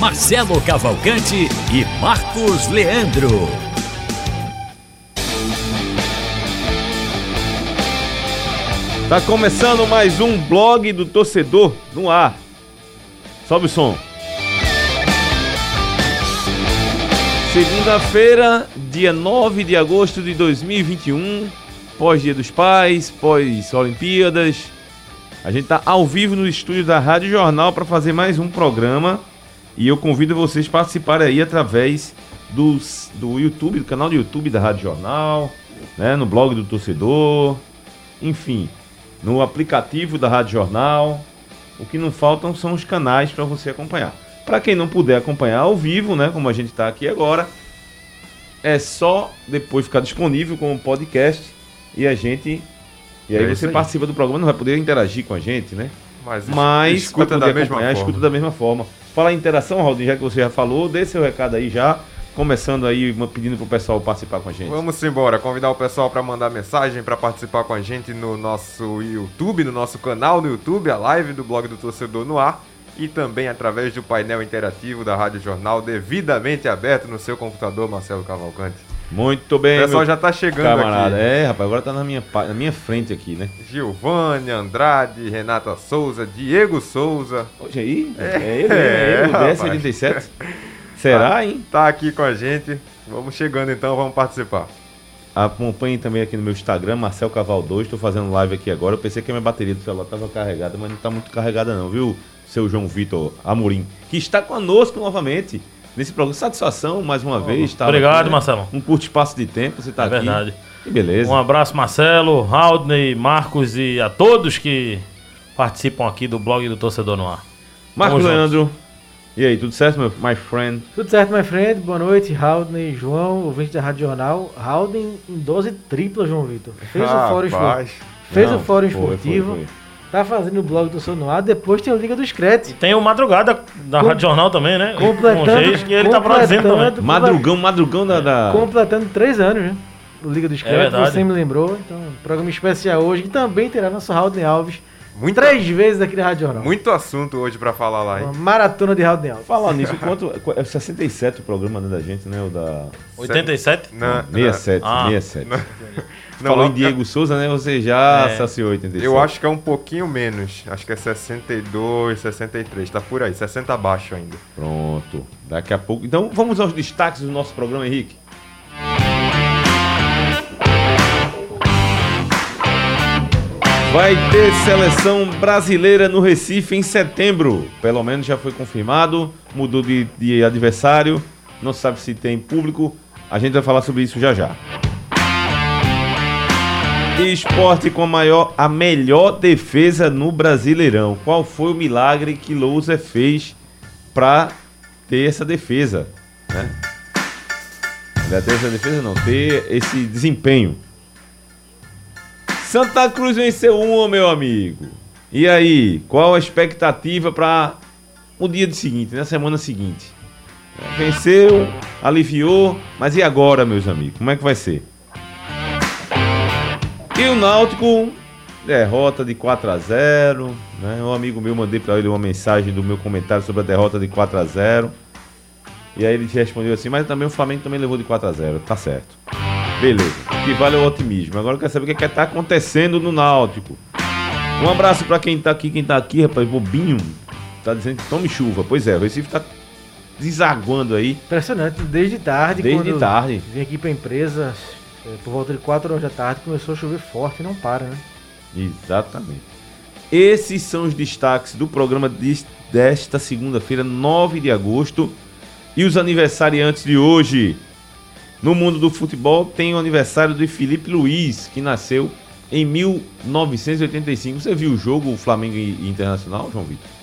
Marcelo Cavalcante e Marcos Leandro. Tá começando mais um blog do torcedor no ar. Sobe o som. Segunda-feira, dia 9 de agosto de 2021, pós-Dia dos Pais, pós-Olimpíadas. A gente tá ao vivo no estúdio da Rádio Jornal para fazer mais um programa e eu convido vocês a participarem aí através dos, do YouTube, do canal do YouTube da Rádio Jornal, né, no blog do torcedor, enfim no aplicativo da Rádio Jornal. O que não faltam são os canais para você acompanhar. Para quem não puder acompanhar ao vivo, né, como a gente está aqui agora, é só depois ficar disponível como podcast e a gente e aí é você aí. participa do programa, não vai poder interagir com a gente, né? Mas, Mas escuta da mesma forma. escuta da mesma forma. Fala em interação, Raul, já que você já falou, dê seu recado aí já começando aí, pedindo pro pessoal participar com a gente. Vamos embora, convidar o pessoal para mandar mensagem, para participar com a gente no nosso YouTube, no nosso canal no YouTube, a live do blog do Torcedor no ar e também através do painel interativo da Rádio Jornal, devidamente aberto no seu computador, Marcelo Cavalcante. Muito bem, O pessoal já tá chegando camarada. aqui. É, rapaz, agora tá na minha, na minha frente aqui, né? Giovanni, Andrade, Renata Souza, Diego Souza. Hoje aí? É, é ele, é, ele, é, o 77 Será, tá, hein? Tá aqui com a gente. Vamos chegando então, vamos participar. Acompanhe também aqui no meu Instagram, Marcel Caval 2. Estou fazendo live aqui agora. Eu pensei que a minha bateria do celular estava carregada, mas não está muito carregada não, viu? Seu João Vitor Amorim, que está conosco novamente nesse programa. Satisfação, mais uma oh, vez. Tá Obrigado, aqui, né? Marcelo. Um curto espaço de tempo, você está é aqui. verdade. Que beleza. Um abraço, Marcelo, Haldney, Marcos e a todos que participam aqui do blog do Torcedor no Ar. Marcos Leandro, juntos. E aí, tudo certo, meu my friend? Tudo certo, my friend. Boa noite, Haldney, João, ouvinte da Rádio Jornal. Haldney em 12 triplas, João Vitor. Fez o fórum esportivo. Fez Não, o fórum esportivo. Foi, foi, Tá fazendo o blog do Sonoar, depois tem o Liga dos Créditos. E tem o Madrugada da Com... Rádio Jornal também, né? Completando. que ele tá produzindo também. Madrugão, madrugão da, da. Completando três anos, né? O Liga dos é Créditos, é você me lembrou. Então, programa especial hoje, que também terá nosso Haldney Alves muito, Três vezes aqui na Rádio Jornal. Muito assunto hoje pra falar lá, hein? Uma maratona de Rádio Alto. Falar nisso, quanto. É 67 o programa né, da gente, né? O da. 87? Não, 67, ah. 67. Não. Não, Falou em Diego Souza, né? Você já é. saciou 87. Eu acho que é um pouquinho menos. Acho que é 62, 63. Tá por aí, 60 abaixo ainda. Pronto. Daqui a pouco. Então vamos aos destaques do nosso programa, Henrique. Vai ter seleção brasileira no Recife em setembro. Pelo menos já foi confirmado. Mudou de, de adversário. Não sabe se tem público. A gente vai falar sobre isso já já. Esporte com a, maior, a melhor defesa no Brasileirão. Qual foi o milagre que Lousa fez para ter essa defesa? Né? Ter essa defesa não, ter esse desempenho. Santa Cruz venceu uma, meu amigo. E aí, qual a expectativa para o dia seguinte, na semana seguinte? Venceu, aliviou, mas e agora, meus amigos? Como é que vai ser? E o Náutico, derrota de 4 a 0 né? Um amigo meu mandei para ele uma mensagem do meu comentário sobre a derrota de 4 a 0 E aí ele respondeu assim, mas também o Flamengo também levou de 4 a 0 Tá certo. Beleza. Que vale o otimismo. Agora eu quero saber o que é está acontecendo no Náutico. Um abraço para quem tá aqui, quem tá aqui, rapaz, bobinho. Tá dizendo que tome chuva. Pois é, o Recife tá desaguando aí. Impressionante, desde tarde. Desde tarde. Vim aqui pra empresa, é, por volta de 4 horas da tarde, começou a chover forte e não para, né? Exatamente. Esses são os destaques do programa de, desta segunda-feira, 9 de agosto. E os aniversariantes de hoje. No mundo do futebol tem o aniversário de Felipe Luiz, que nasceu em 1985. Você viu o jogo Flamengo Internacional, João Vitor?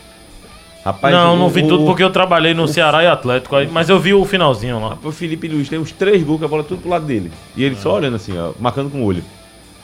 Rapaz, não, o, não vi o, tudo porque eu trabalhei no o, Ceará e Atlético, aí, mas eu vi o finalzinho lá. O Felipe Luiz tem uns três gols que a bola tudo pro lado dele. E ele só olhando assim, ó, marcando com o olho.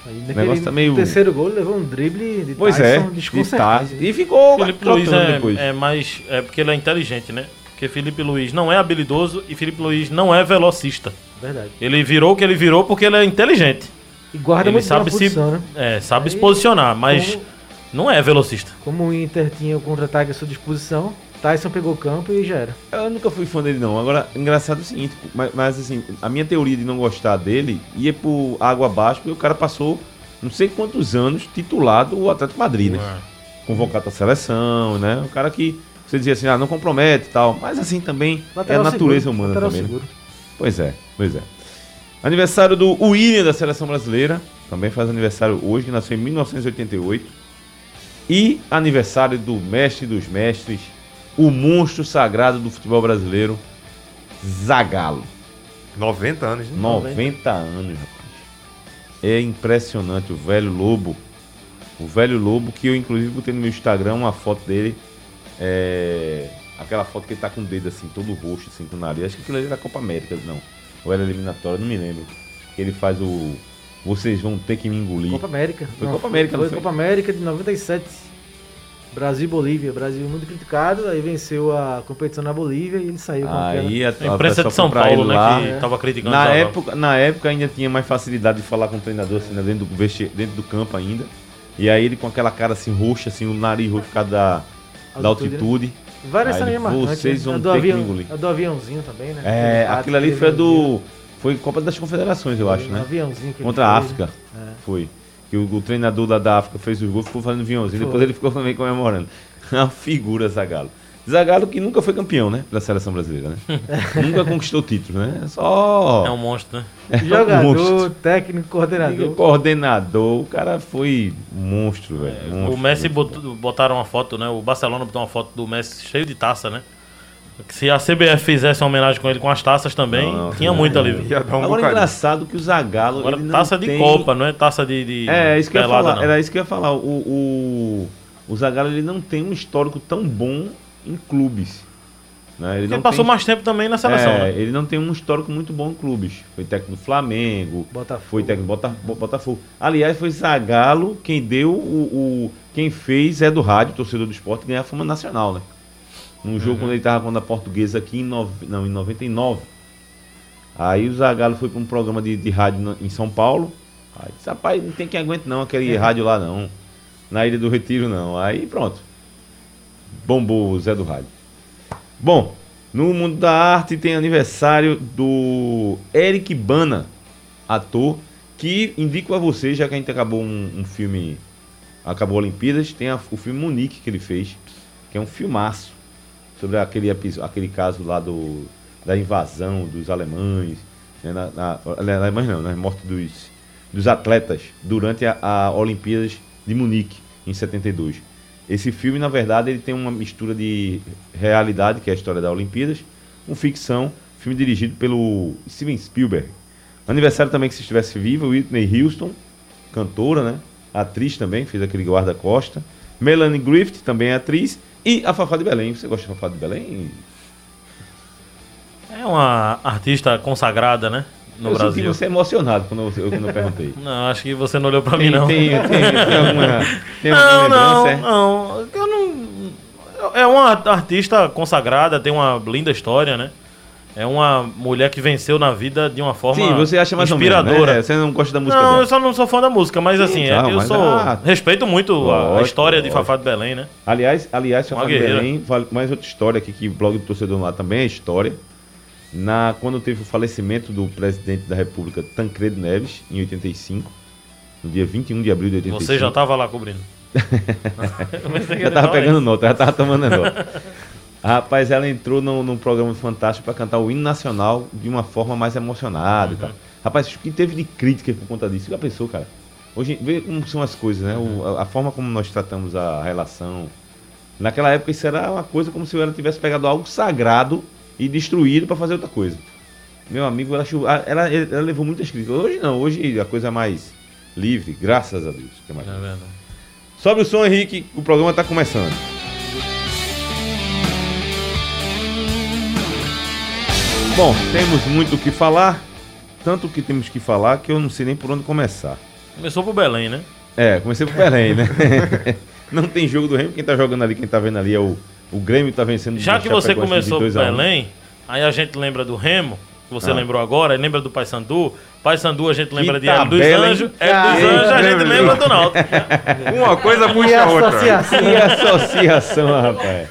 Aí, o negócio tá meio. terceiro gol levou um drible de pois é, desconcertante. De e ficou Felipe Luiz é, depois. é mais. É porque ele é inteligente, né? Porque Felipe Luiz não é habilidoso e Felipe Luiz não é velocista. Verdade. Ele virou o que ele virou porque ele é inteligente. E guarda ele muito sabe se, posição, né? É, sabe Aí, se posicionar, mas como, não é velocista. Como o Inter tinha o contra-ataque à sua disposição, Tyson pegou o campo e já era. Eu nunca fui fã dele, não. Agora, engraçado é o seguinte, mas, mas, assim, a minha teoria de não gostar dele ia por água abaixo, porque o cara passou não sei quantos anos titulado o Atlético Madrid, né? É. Convocado à seleção, né? O cara que você dizia assim, ah, não compromete e tal. Mas assim também lateral é a natureza seguro, humana também. Né? Pois é, pois é. Aniversário do William da seleção brasileira. Também faz aniversário hoje, que nasceu em 1988. E aniversário do mestre dos mestres, o monstro sagrado do futebol brasileiro, Zagallo. 90 anos, né? 90 anos, rapaz. É impressionante o velho lobo. O velho lobo, que eu inclusive botei no meu Instagram uma foto dele. É... Aquela foto que ele tá com o dedo assim, todo roxo, assim, com o nariz. Acho que aquilo ali era Copa América, não. Ou era eliminatória, não me lembro. Ele faz o. Vocês vão ter que me engolir. Copa América. Foi não, Copa América, foi, foi Copa América de 97. Brasil e Bolívia. Brasil muito criticado, aí venceu a competição na Bolívia e ele saiu com aí a, a imprensa de São Paulo, né, lá, que é. tava criticando. Na época, na época ainda tinha mais facilidade de falar com o treinador assim, né, dentro, do vesti dentro do campo ainda. E aí ele com aquela cara assim roxa, assim, o nariz roxo por causa da, altitude, da altitude. Né? Várias cenas marcantes. Vocês vão ter avião, que engolir. A do aviãozinho também, né? É, aquilo ali foi do... Foi Copa das Confederações, eu acho, né? aviãozinho Contra a África. É. Foi. Que o, o, treinador da, da África fez os gols, ficou fazendo aviãozinho. Foi. Depois ele ficou também comemorando. uma figura Zagallo. Zagallo que nunca foi campeão, né? Da seleção brasileira, né? nunca conquistou título, né? Só. É um monstro, né? É Jogador, um monstro. técnico, coordenador. Coordenador, o cara foi monstro, velho. É, o Messi botou, botaram uma foto, né? O Barcelona botou uma foto do Messi cheio de taça, né? Se a CBF fizesse uma homenagem com ele com as taças também, não, tinha não, muito ali. Ia dar um Agora é engraçado que o Zagallo. Agora, taça de tem... Copa, não é taça de. de é, isso que pelada, eu ia falar. Era isso que eu ia falar. O, o, o Zagallo ele não tem um histórico tão bom em clubes. Né? Ele, ele passou tem... mais tempo também na seleção. É, né? Ele não tem um histórico muito bom em clubes. Foi técnico do Flamengo, Botafogo. foi técnico do Botafogo. Aliás, foi Zagallo quem deu o, o, Quem fez é do rádio, torcedor do esporte, ganhar a fama nacional, né? Num jogo uhum. quando ele estava com a portuguesa aqui em, no... não, em 99. Aí o Zagallo foi para um programa de, de rádio em São Paulo. Aí disse, rapaz, não tem quem aguente não aquele é. rádio lá não na Ilha do Retiro, não. Aí pronto. Bombou o Zé do Rádio. Bom, no mundo da arte tem aniversário do Eric Bana, ator, que indico a vocês, já que a gente acabou um, um filme. Acabou Olimpíadas, tem a, o filme Monique que ele fez, que é um filmaço sobre aquele, aquele caso lá do, da invasão dos alemães, né, na, na, alemães não, na né, morte dos, dos atletas durante a, a Olimpíadas de Munique em 72. Esse filme, na verdade, ele tem uma mistura de realidade, que é a história da Olimpíadas, com ficção, filme dirigido pelo Steven Spielberg. Aniversário também que se estivesse viva, Whitney Houston, cantora, né? Atriz também, fez aquele guarda-costa. Melanie Griffith, também é atriz. E a Fafá de Belém. Você gosta de Fafá de Belém? É uma artista consagrada, né? no eu Brasil. Eu você emocionado quando eu, quando eu perguntei. Não, acho que você não olhou pra mim, não. Tem, tem, tem alguma, tem não, não, é? não, eu não... É uma artista consagrada, tem uma linda história, né? É uma mulher que venceu na vida de uma forma Sim, você acha mais inspiradora. Menos, né? Você não gosta da música Não, dela. eu só não sou fã da música, mas Sim, assim, então, eu mas sou ah, respeito muito lógico, a história lógico. de Fafá de Belém, né? Aliás, aliás, Fafá de Belém, mais outra história aqui que o blog do torcedor lá também é história na, quando teve o falecimento do presidente da República, Tancredo Neves, em 85, no dia 21 de abril de 85. Você já estava lá cobrindo? já estava pegando nota, já estava tomando nota. Rapaz, ela entrou num, num programa fantástico para cantar o hino nacional de uma forma mais emocionada uhum. e tal. Rapaz, o que teve de crítica por conta disso? Já pensou, cara? Hoje, vê como são as coisas, né? O, a, a, forma como nós tratamos a relação. Naquela época, isso era uma coisa como se ela tivesse pegado algo sagrado e destruído para fazer outra coisa. Meu amigo, ela, ela, ela, levou muitas críticas. Hoje não, hoje a coisa é mais livre, graças a Deus. Que é, mais é verdade. Sobe o som, Henrique, o programa está começando. Bom, temos muito o que falar. Tanto que temos que falar que eu não sei nem por onde começar. Começou pro Belém, né? É, comecei pro Belém, né? não tem jogo do Remo. Quem tá jogando ali, quem tá vendo ali é o, o Grêmio tá vencendo. Já que você começou pro Belém, aí a gente lembra do Remo, que você ah. lembrou agora, lembra do Paysandu. Paysandu a gente lembra que de Hélio dos Anjos. Hélio dos Anjos a gente lembra do Náutico. Uma coisa puxa a outra. Que associação, rapaz.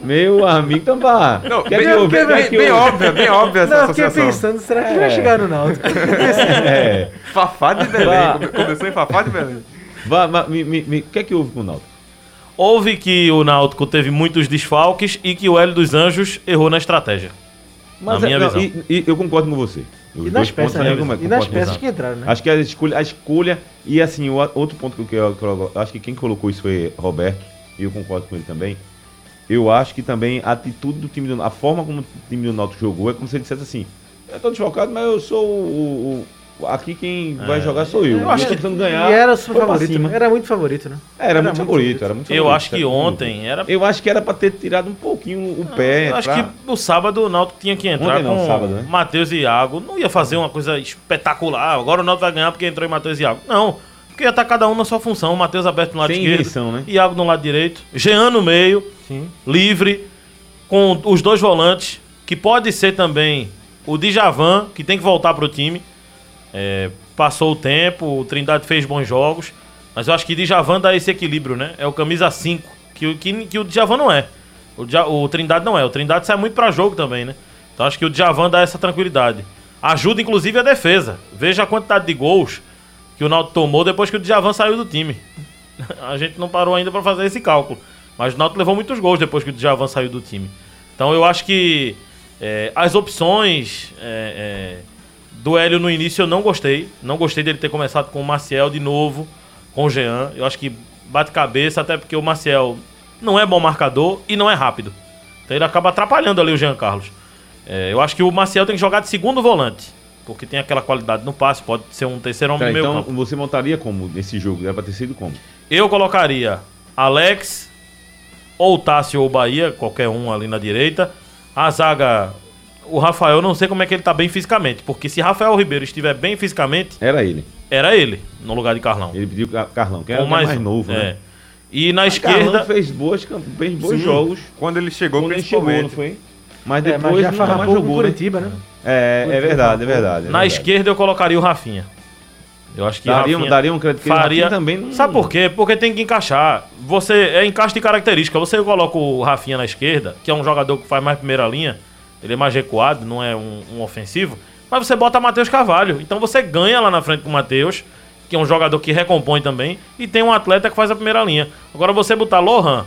Meu amigo, então vá. Não, bem, bem, bem, bem óbvia, bem óbvia essa não, associação. fiquei pensando, será que é. vai chegar no Náutico? É. Fafá de Belém. Começou em Fafá de Belém. Vá, me, me, me, o que é que houve com o Náutico? Houve que o Náutico teve muitos desfalques e que o Hélio dos Anjos errou na estratégia. Mas na minha é, não, visão. E, e, eu concordo com você. Os e nas peças, né? e nas peças que entraram, né? Acho que a escolha, a escolha e assim, o outro ponto que eu, que eu, acho que quem colocou isso foi Roberto, e eu concordo com ele também eu acho que também a atitude do time do a forma como o time do Náutico jogou é como se ele dissesse assim: eu estou desfocado, mas eu sou o, o aqui quem é. vai jogar sou eu. Eu acho que tentando ganhar. E era seu favorito, né? Era muito favorito, né? Era, era muito, favorito, favorito, era muito favorito. Eu acho que ontem era. Eu acho que era para ter tirado um pouquinho o não, pé. Eu acho pra... que o sábado o Náutico tinha que entrar não, com sábado, né? Matheus e Iago. Não ia fazer uma coisa espetacular. Agora o Náutico vai ganhar porque entrou em Matheus e Iago. Não. Porque ia estar cada um na sua função. O Matheus aberto no lado Tem esquerdo. Invenção, né? Iago no lado direito. Jean no meio. Sim. Livre com os dois volantes, que pode ser também o Djavan, que tem que voltar para o time. É, passou o tempo, o Trindade fez bons jogos, mas eu acho que Djavan dá esse equilíbrio, né? É o camisa 5, que, que, que o Djavan não é. O, o Trindade não é. O Trindade sai muito para jogo também, né? Então acho que o Djavan dá essa tranquilidade. Ajuda inclusive a defesa. Veja a quantidade de gols que o Náutico tomou depois que o Djavan saiu do time. A gente não parou ainda para fazer esse cálculo. Mas o Náutico levou muitos gols depois que o Djavan saiu do time. Então eu acho que é, as opções é, é, do Hélio no início eu não gostei. Não gostei dele ter começado com o Maciel de novo, com o Jean. Eu acho que bate cabeça, até porque o Maciel não é bom marcador e não é rápido. Então ele acaba atrapalhando ali o Jean Carlos. É, eu acho que o Maciel tem que jogar de segundo volante. Porque tem aquela qualidade no passe, pode ser um terceiro homem tá, meio Então você montaria como nesse jogo? Pra ter sido como? Eu colocaria Alex, ou Tássio ou Bahia, qualquer um ali na direita. A zaga, o Rafael, não sei como é que ele tá bem fisicamente, porque se Rafael Ribeiro estiver bem fisicamente. Era ele. Era ele, no lugar de Carlão. Ele pediu Carlão, que era mais, mais novo, né? é. né? E na Mas esquerda. Carlão fez, boas, fez bons Sim, jogos. Quando ele chegou, quando ele chegou, não foi? Mas depois é, mas já mais jogou. Né? Curitiba, né? É, é verdade, é verdade. É na verdade. esquerda eu colocaria o Rafinha. Eu acho que daria, Rafinha daria um crédito que faria também. Não... Sabe por quê? Porque tem que encaixar. Você é encaixe de característica. Você coloca o Rafinha na esquerda, que é um jogador que faz mais primeira linha, ele é mais recuado, não é um, um ofensivo. Mas você bota Matheus Carvalho. Então você ganha lá na frente com o Matheus, que é um jogador que recompõe também, e tem um atleta que faz a primeira linha. Agora você botar Lohan,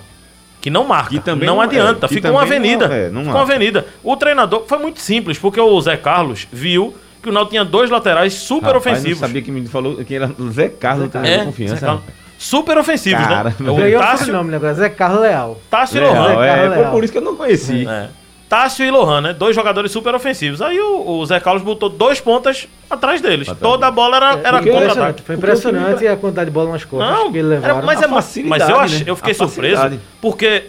que não marca, que não, não adianta, é, fica uma avenida. Não, é, não fica uma avenida. O treinador foi muito simples, porque o Zé Carlos viu que o Náutico tinha dois laterais super Rapaz, ofensivos. Eu sabia que me falou que era Zé Carlos, Carlos. É, confiança. Carlos. Super ofensivos, Cara, né? É o Tássio... nome agora, Zé Carlos Leal. Tássio e Lohan. É, Leal. por isso que eu não conheci. É. Tássio e Lohan, né? Dois jogadores super ofensivos. Aí o, o Zé Carlos botou dois pontas atrás deles. Atrás Toda a bola era, é, era contra-ataque. Foi impressionante a quantidade de bola nas costas não, que ele levaram. Era, mas, é, mas eu, ach, né? eu fiquei surpreso porque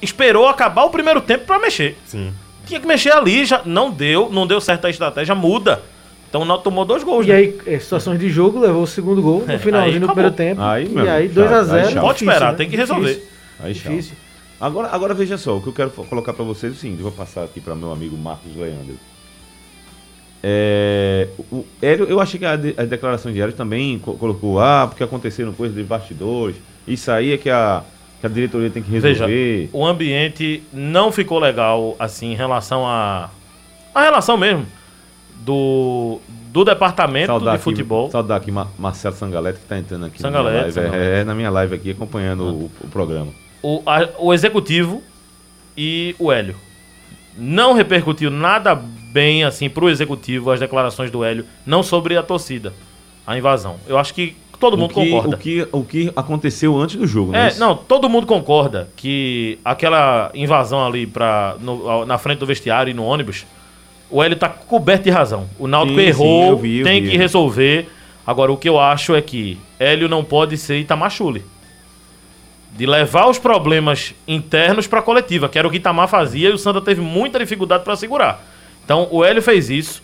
esperou acabar o primeiro tempo para mexer. Sim. Tinha que mexer ali, já não deu, não deu certo a estratégia, muda. Então o Náutico tomou dois gols. E né? aí, é, situações de jogo, levou o segundo gol no é, finalzinho do primeiro tempo. Aí, e aí 2x0. Não pode esperar, né? tem que resolver. Difícil. Aí, Difícil. Agora, agora veja só, o que eu quero colocar para vocês é o seguinte, vou passar aqui para meu amigo Marcos Leandro. É, o Hélio, eu achei que a, de, a declaração de Hélio também colocou, ah, porque aconteceram coisas de bastidores. Isso aí é que a, que a diretoria tem que resolver. Veja, o ambiente não ficou legal, assim, em relação a. A relação mesmo do, do departamento saudar de futebol. Aqui, saudar aqui Marcelo Sangalete, que está entrando aqui Sangalete, na minha live. É, é, na minha live aqui, acompanhando ah. o, o, programa. O, a, o executivo e o Hélio. Não repercutiu nada bem assim para o executivo as declarações do Hélio, não sobre a torcida, a invasão. Eu acho que todo mundo que, concorda. O que, o que aconteceu antes do jogo, né? É, não, todo mundo concorda que aquela invasão ali pra, no, na frente do vestiário e no ônibus o Hélio tá coberto de razão. O Náutico sim, errou, sim, eu vi, eu tem vi. que resolver. Agora, o que eu acho é que Hélio não pode ser Itamachule. De levar os problemas internos para a coletiva, que era o que Itamar fazia e o Santa teve muita dificuldade para segurar. Então o Hélio fez isso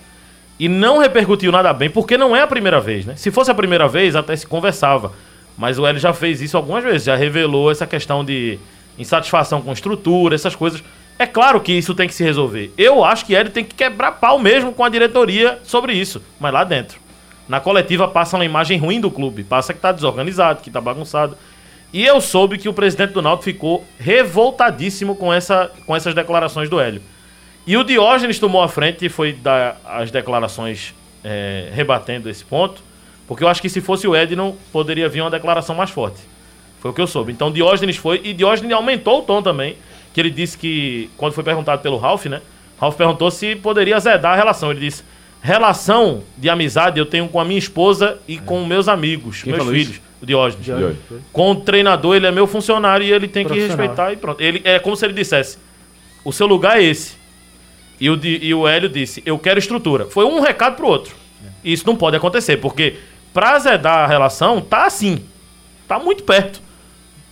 e não repercutiu nada bem, porque não é a primeira vez, né? Se fosse a primeira vez, até se conversava. Mas o Hélio já fez isso algumas vezes, já revelou essa questão de insatisfação com estrutura, essas coisas. É claro que isso tem que se resolver. Eu acho que Hélio tem que quebrar pau mesmo com a diretoria sobre isso, mas lá dentro. Na coletiva passa uma imagem ruim do clube, passa que tá desorganizado, que tá bagunçado. E eu soube que o presidente do Náutico ficou revoltadíssimo com, essa, com essas declarações do Hélio. E o Diógenes tomou a frente e foi dar as declarações é, rebatendo esse ponto, porque eu acho que se fosse o Edno, poderia vir uma declaração mais forte. Foi o que eu soube. Então Diógenes foi, e Diógenes aumentou o tom também, que ele disse que, quando foi perguntado pelo Ralph, né? Ralph perguntou se poderia zedar a relação. Ele disse: relação de amizade eu tenho com a minha esposa e com meus amigos, Quem meus filhos. Isso? O Diógenes. Diógenes. Com o treinador, ele é meu funcionário e ele tem que respeitar e pronto. Ele, é como se ele dissesse: o seu lugar é esse. E o, e o Hélio disse: Eu quero estrutura. Foi um recado pro outro. E isso não pode acontecer, porque pra zedar a relação, tá assim. Tá muito perto.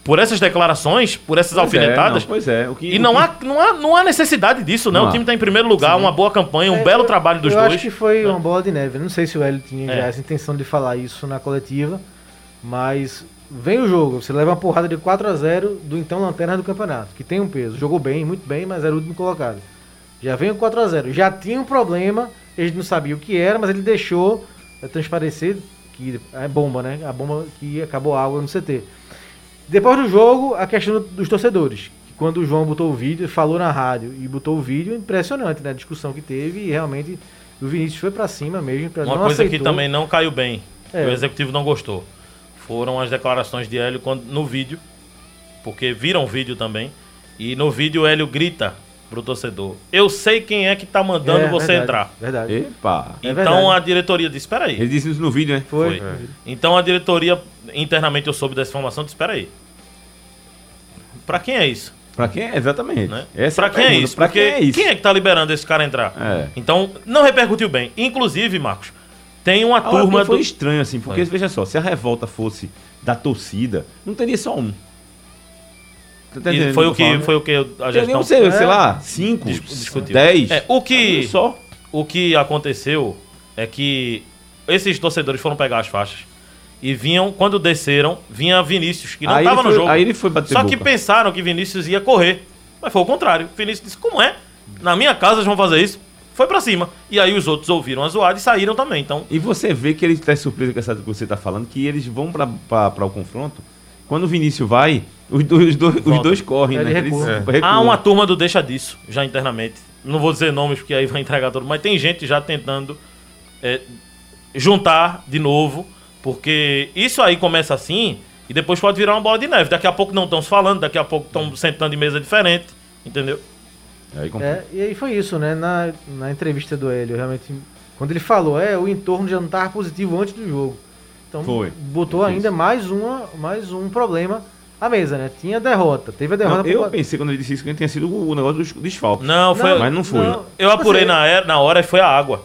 Por essas declarações, por essas pois alfinetadas. É, não, pois é. Que, e não, que... há, não, há, não há necessidade disso, né? Não. O time está em primeiro lugar, Sim. uma boa campanha, um é, belo eu, trabalho dos eu dois. Eu acho que foi né? uma bola de neve. Não sei se o Hélio tinha é. essa intenção de falar isso na coletiva, mas vem o jogo, você leva uma porrada de 4 a 0 do então lanterna do campeonato, que tem um peso. Jogou bem, muito bem, mas era o último colocado. Já vem o 4 a 0 Já tinha um problema, eles não sabiam o que era, mas ele deixou transparecer que é bomba, né? A bomba que acabou a água no CT. Depois do jogo, a questão dos torcedores. Quando o João botou o vídeo, falou na rádio e botou o vídeo, impressionante, né? A discussão que teve e realmente o Vinícius foi para cima mesmo. Uma coisa aceitou. que também não caiu bem, é. o executivo não gostou, foram as declarações de Hélio quando, no vídeo, porque viram o vídeo também, e no vídeo o Hélio grita pro torcedor. Eu sei quem é que tá mandando é, você verdade, entrar. Verdade. Epa. É então a diretoria disse, espera aí. Ele disse isso no vídeo, né? Foi. Foi. É. Então a diretoria, internamente eu soube dessa informação, disse, espera aí. Pra quem é isso? Pra quem é? Exatamente. Né? Essa pra é quem é isso? Pra quem é isso? Quem é que tá liberando esse cara entrar? É. Então, não repercutiu bem. Inclusive, Marcos, tem uma a turma. Foi do... estranho, assim, porque é. veja só, se a revolta fosse da torcida, não teria só um. Tá foi, o que, foi o que a gestão... Sei, sei lá, 5, 10. É, o que, só. o que aconteceu é que esses torcedores foram pegar as faixas e vinham, quando desceram, vinha Vinícius, que não estava no jogo. Aí ele foi bater Só boca. que pensaram que Vinícius ia correr. Mas foi o contrário. Vinícius disse, como é? Na minha casa eles vão fazer isso? Foi para cima. E aí os outros ouviram a zoada e saíram também. Então... E você vê que ele está surpreso com essa que você está falando, que eles vão para o confronto. Quando o Vinícius vai, os dois, os dois, os dois correm, né? Eles é. Há uma turma do deixa disso, já internamente. Não vou dizer nomes porque aí vai entregar todo, mas tem gente já tentando é, juntar de novo, porque isso aí começa assim e depois pode virar uma bola de neve. Daqui a pouco não estão se falando, daqui a pouco estão sentando em mesa diferente, entendeu? Aí é, e aí foi isso, né? Na, na entrevista do Hélio, realmente, quando ele falou, é, o entorno já não estava positivo antes do jogo. Então foi. botou foi ainda mais, uma, mais um problema a mesa, né? Tinha derrota, teve a derrota. Não, eu por... pensei quando ele disse isso que tinha sido o negócio dos desfalques. Não, foi, mas não foi. Não, eu apurei na, era, na hora e foi a água.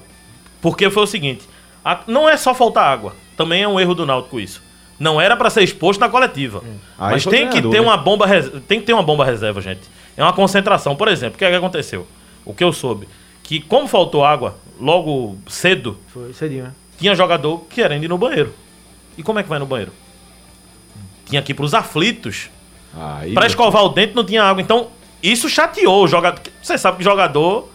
Porque foi o seguinte, a, não é só faltar água, também é um erro do Náutico isso. Não era para ser exposto na coletiva. Hum. Mas tem que ter né? uma bomba, tem que ter uma bomba reserva, gente. É uma concentração, por exemplo. O que, é que aconteceu? O que eu soube, que como faltou água logo cedo, foi cedinho, né? Tinha jogador querendo ir no banheiro. E como é que vai no banheiro? tinha que ir pros aflitos. Pra escovar o dente não tinha água. Então, isso chateou o jogador. Você sabe que jogador.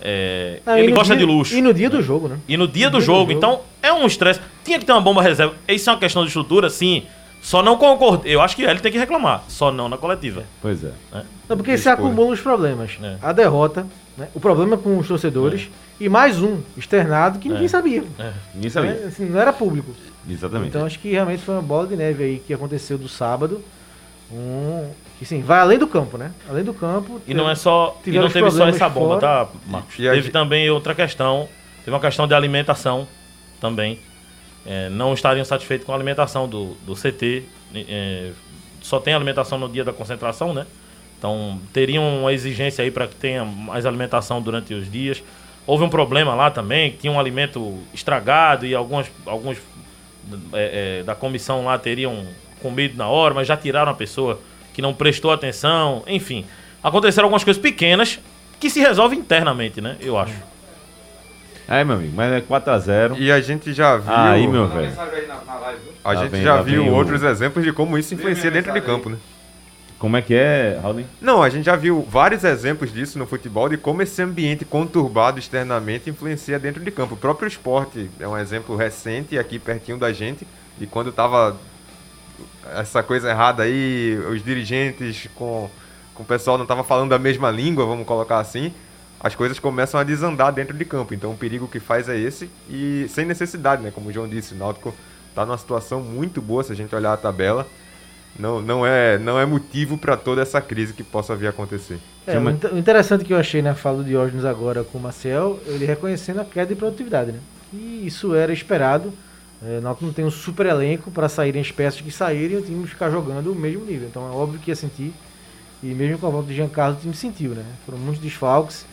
É, ah, ele gosta dia, de luxo. E no dia do jogo, né? E no dia, do, dia jogo. do, jogo. Então, é um estresse. Tinha que ter uma bomba reserva. Isso é uma questão de estrutura, sim. Só não concordei. Eu acho que ele tem que reclamar. Só não na coletiva. Pois é. é. Não, porque se acumulam os problemas. É. A derrota, né? o problema com os torcedores é. e mais um externado que ninguém é. sabia. É. Ninguém sabia. Né? Assim, não era público. Exatamente. Então acho que realmente foi uma bola de neve aí que aconteceu do sábado. Um, que sim, vai além do campo, né? Além do campo. E não é só. E não teve só essa bomba, fora. tá, Marcos? Teve também outra questão. Teve uma questão de alimentação também. É, não estariam satisfeitos com a alimentação do, do CT. É, só tem alimentação no dia da concentração, né? Então teriam uma exigência aí para que tenha mais alimentação durante os dias. Houve um problema lá também, tinha um alimento estragado e alguns, alguns é, é, da comissão lá teriam comido na hora, mas já tiraram a pessoa que não prestou atenção. Enfim, aconteceram algumas coisas pequenas que se resolvem internamente, né? Eu acho. É, meu amigo, mas é 4x0. E a gente já viu. Aí, meu velho. A gente vem, já viu outros exemplos de como isso influencia dentro de campo, né? Como é que é, Raul? Não, a gente já viu vários exemplos disso no futebol, de como esse ambiente conturbado externamente influencia dentro de campo. O próprio esporte é um exemplo recente, aqui pertinho da gente, e quando tava essa coisa errada aí, os dirigentes com, com o pessoal não tava falando a mesma língua, vamos colocar assim, as coisas começam a desandar dentro de campo. Então o perigo que faz é esse, e sem necessidade, né? Como o João disse, o Náutico tá numa situação muito boa se a gente olhar a tabela não, não, é, não é motivo para toda essa crise que possa vir a acontecer. É, o interessante que eu achei na fala do Diógenes agora com o Marcel, ele reconhecendo a queda de produtividade, né? E isso era esperado. É, nós não tem um super elenco para saírem as peças que saírem e o time ficar jogando o mesmo nível. Então é óbvio que ia sentir. E mesmo com a volta de Giancarlo, o time sentiu, né? Foram muitos desfalques.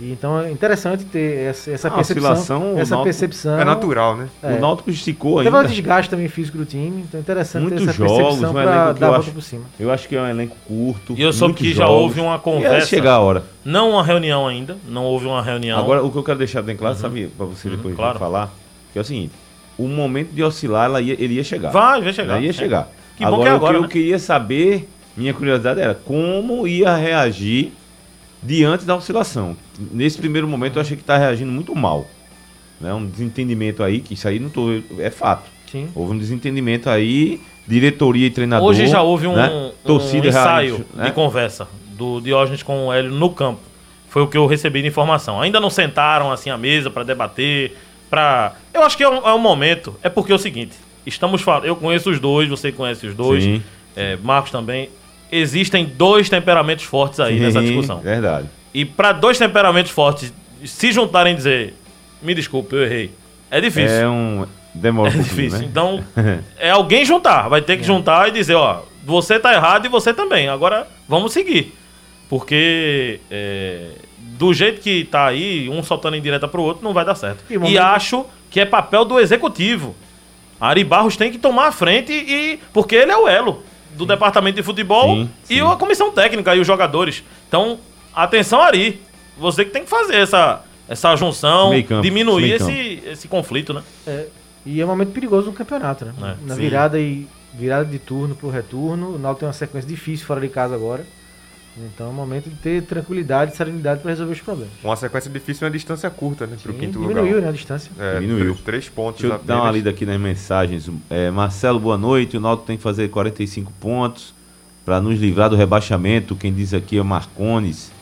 E então é interessante ter essa, essa percepção. Essa percepção. É natural, né? É. O Náutico esticou ainda. Teve um desgaste também físico do time, então é interessante Muitos ter essa jogos, percepção para dar a volta por cima. Eu acho que é um elenco curto. E eu soube que já houve uma conversa. chegar a hora. Não uma reunião ainda, não houve uma reunião. Agora, o que eu quero deixar bem claro, uhum. sabe, para você uhum, depois claro. falar, que é o seguinte: o momento de oscilar, ela ia, ele ia chegar. Vai, vai chegar. Ela ia chegar. É. Que agora, bom que é agora, o que né? eu queria saber, minha curiosidade era como ia reagir diante da oscilação. Nesse primeiro momento eu achei que está reagindo muito mal. Né? Um desentendimento aí, que isso aí não tô, é fato. Sim. Houve um desentendimento aí, diretoria e treinador. Hoje já houve um, né? Torcida um ensaio né? de conversa do Diógenes com o Hélio no campo. Foi o que eu recebi de informação. Ainda não sentaram assim à mesa para debater, para Eu acho que é um, é um, momento. É porque é o seguinte, estamos falando, eu conheço os dois, você conhece os dois, é, Marcos também existem dois temperamentos fortes aí Sim, nessa discussão. Verdade. E para dois temperamentos fortes se juntarem e dizer, me desculpe, eu errei, é difícil. É um. Demora é um difícil. Né? Então, é alguém juntar. Vai ter que é. juntar e dizer, ó, você tá errado e você também. Agora, vamos seguir. Porque é, do jeito que tá aí, um soltando em direta pro outro, não vai dar certo. E, e acho que é papel do executivo. Ari Barros tem que tomar a frente e. Porque ele é o elo do departamento de futebol sim, sim. e a comissão técnica e os jogadores. Então, atenção Ari, você que tem que fazer essa, essa junção, campo, diminuir esse, esse conflito, né? É, e é um momento perigoso no campeonato, né? É, Na sim. virada e virada de turno pro retorno, o Náutico tem uma sequência difícil fora de casa agora. Então é o momento de ter tranquilidade e serenidade para resolver os problemas. Uma sequência difícil uma distância curta, né? Para o quinto diminuiu, lugar. Diminuiu, né? A distância. É, diminuiu. Três pontos Deixa eu dar uma lida aqui nas mensagens. É, Marcelo, boa noite. O Náutico tem que fazer 45 pontos para nos livrar do rebaixamento. Quem diz aqui é Marcones.